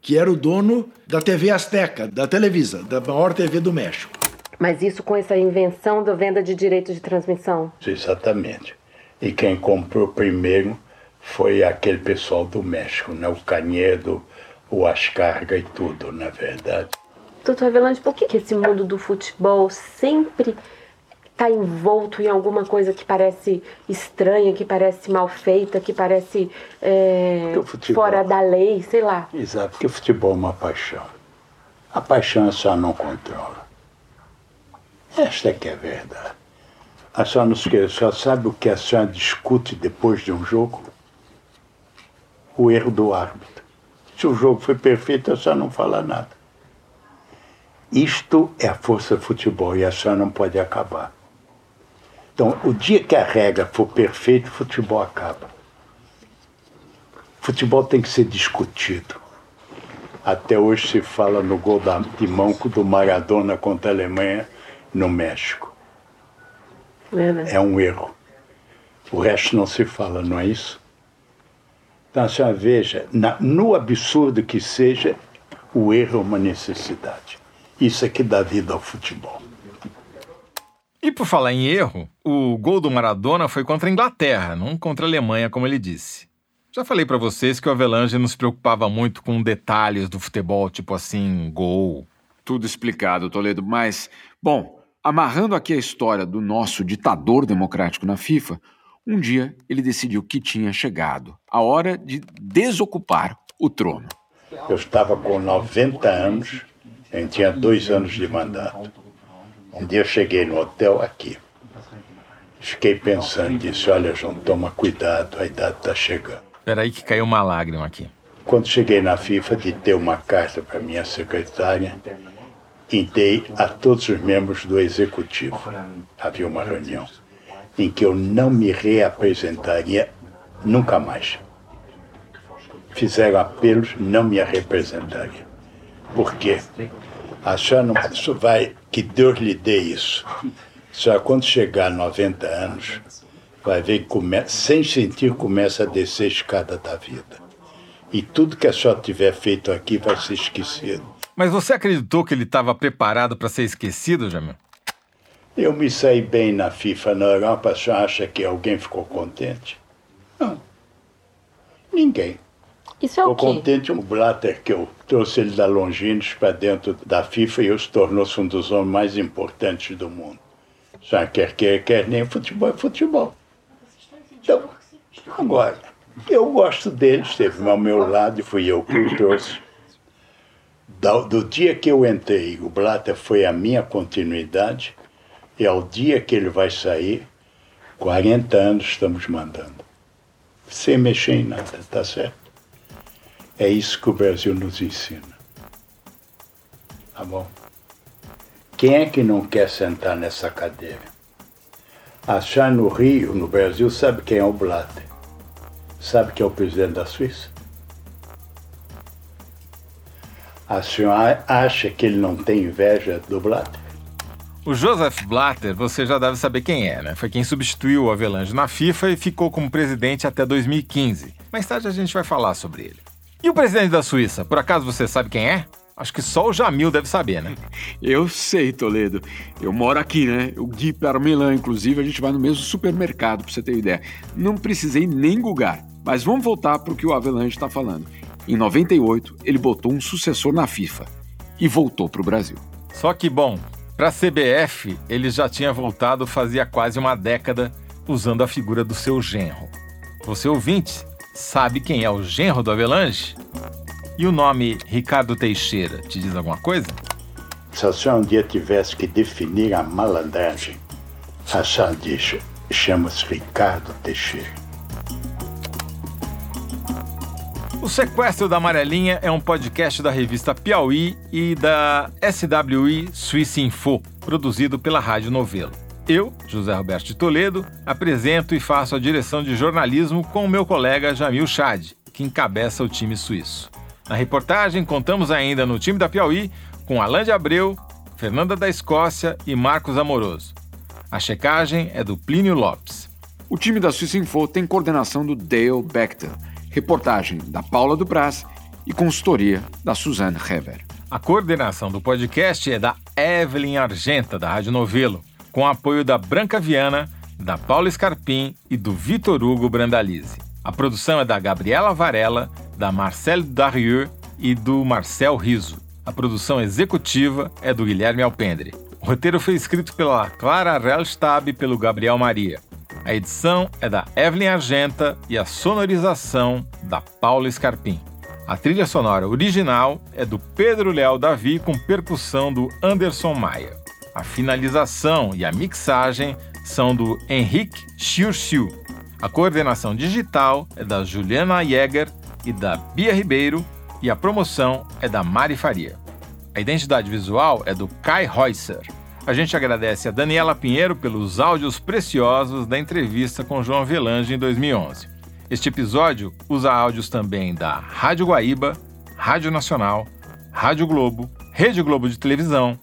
que era o dono da TV Azteca, da Televisa, da maior TV do México. Mas isso com essa invenção da venda de direitos de transmissão? Exatamente. E quem comprou primeiro foi aquele pessoal do México, né? o Canedo, o Ascarga e tudo, na verdade. Doutor Avelange, por que, que esse mundo do futebol sempre está envolto em alguma coisa que parece estranha, que parece mal feita, que parece é, futebol... fora da lei, sei lá? Exato, porque o futebol é uma paixão. A paixão senhora não controla. Esta é que é a verdade. A senhora, não a senhora sabe o que a senhora discute depois de um jogo? O erro do árbitro. Se o jogo foi perfeito, a senhora não fala nada. Isto é a força do futebol e a senhora não pode acabar. Então, o dia que a regra for perfeita, o futebol acaba. O futebol tem que ser discutido. Até hoje se fala no gol de mão do Maradona contra a Alemanha no México. É, é um erro. O resto não se fala, não é isso? Então, a senhora veja, na, no absurdo que seja, o erro é uma necessidade. Isso é que dá vida ao futebol. E por falar em erro, o gol do Maradona foi contra a Inglaterra, não contra a Alemanha, como ele disse. Já falei para vocês que o Avelange não se preocupava muito com detalhes do futebol, tipo assim, gol. Tudo explicado, Toledo, mas, bom, Amarrando aqui a história do nosso ditador democrático na FIFA, um dia ele decidiu que tinha chegado a hora de desocupar o trono. Eu estava com 90 anos, eu tinha dois anos de mandato. Um dia eu cheguei no hotel aqui. Fiquei pensando, disse, olha João, toma cuidado, a idade está chegando. Peraí que caiu uma lágrima aqui. Quando cheguei na FIFA, ditei uma carta para minha secretária dei a todos os membros do executivo. Havia uma reunião em que eu não me reapresentaria nunca mais. Fizeram apelos, não me representaria. Por quê? A senhora não isso vai, que Deus lhe dê isso. Senhora, quando chegar a 90 anos, vai ver que come, sem sentir começa a descer a escada da vida. E tudo que a senhora tiver feito aqui vai ser esquecido. Mas você acreditou que ele estava preparado para ser esquecido, Jamil? Eu me saí bem na FIFA na Europa. Você acha que alguém ficou contente? Não. Ninguém. Isso é ficou o quê? contente o Blatter, que eu trouxe ele da Longines para dentro da FIFA e se tornou-se um dos homens mais importantes do mundo. Já quer quer, quer nem futebol é futebol. Então, agora, eu gosto dele, esteve ao meu lado e fui eu que o trouxe do dia que eu entrei, o Blatter foi a minha continuidade, e ao dia que ele vai sair, 40 anos estamos mandando. Sem mexer em nada, tá certo? É isso que o Brasil nos ensina. Tá bom? Quem é que não quer sentar nessa cadeira? Achar no Rio, no Brasil, sabe quem é o Blatter? Sabe quem é o presidente da Suíça? A senhora acha que ele não tem inveja do Blatter? O Joseph Blatter, você já deve saber quem é, né? Foi quem substituiu o Avelange na FIFA e ficou como presidente até 2015. Mais tarde a gente vai falar sobre ele. E o presidente da Suíça, por acaso você sabe quem é? Acho que só o Jamil deve saber, né? Eu sei, Toledo. Eu moro aqui, né? O Gui Parmelan, inclusive, a gente vai no mesmo supermercado, pra você ter ideia. Não precisei nem gugar. Mas vamos voltar para o que o Avelange está falando. Em 98, ele botou um sucessor na FIFA e voltou para o Brasil. Só que, bom, para a CBF, ele já tinha voltado fazia quase uma década usando a figura do seu genro. Você ouvinte, sabe quem é o genro do Avelange? E o nome Ricardo Teixeira te diz alguma coisa? Se a senhora um dia tivesse que definir a malandragem, a chama-se Ricardo Teixeira. O Sequestro da Amarelinha é um podcast da revista Piauí e da SWI Swiss Info, produzido pela Rádio Novelo. Eu, José Roberto de Toledo, apresento e faço a direção de jornalismo com o meu colega Jamil Chad, que encabeça o time suíço. Na reportagem, contamos ainda no time da Piauí com Alain de Abreu, Fernanda da Escócia e Marcos Amoroso. A checagem é do Plínio Lopes. O time da Swiss Info tem coordenação do Dale Bechtel reportagem da Paula Dubras e consultoria da Suzanne Hever. A coordenação do podcast é da Evelyn Argenta, da Rádio Novelo, com apoio da Branca Viana, da Paula Scarpim e do Vitor Hugo Brandalize. A produção é da Gabriela Varela, da Marcelle Darieux e do Marcel Riso. A produção executiva é do Guilherme Alpendre. O roteiro foi escrito pela Clara Rellstab e pelo Gabriel Maria. A edição é da Evelyn Argenta e a sonorização da Paula Scarpim. A trilha sonora original é do Pedro Leal Davi com percussão do Anderson Maia. A finalização e a mixagem são do Henrique Xiurxiu. A coordenação digital é da Juliana Jäger e da Bia Ribeiro e a promoção é da Mari Faria. A identidade visual é do Kai Reusser. A gente agradece a Daniela Pinheiro pelos áudios preciosos da entrevista com João Velange em 2011. Este episódio usa áudios também da Rádio Guaíba, Rádio Nacional, Rádio Globo, Rede Globo de Televisão,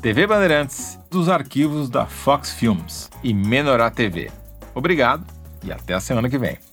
TV Bandeirantes, dos arquivos da Fox Films e Menorá TV. Obrigado e até a semana que vem.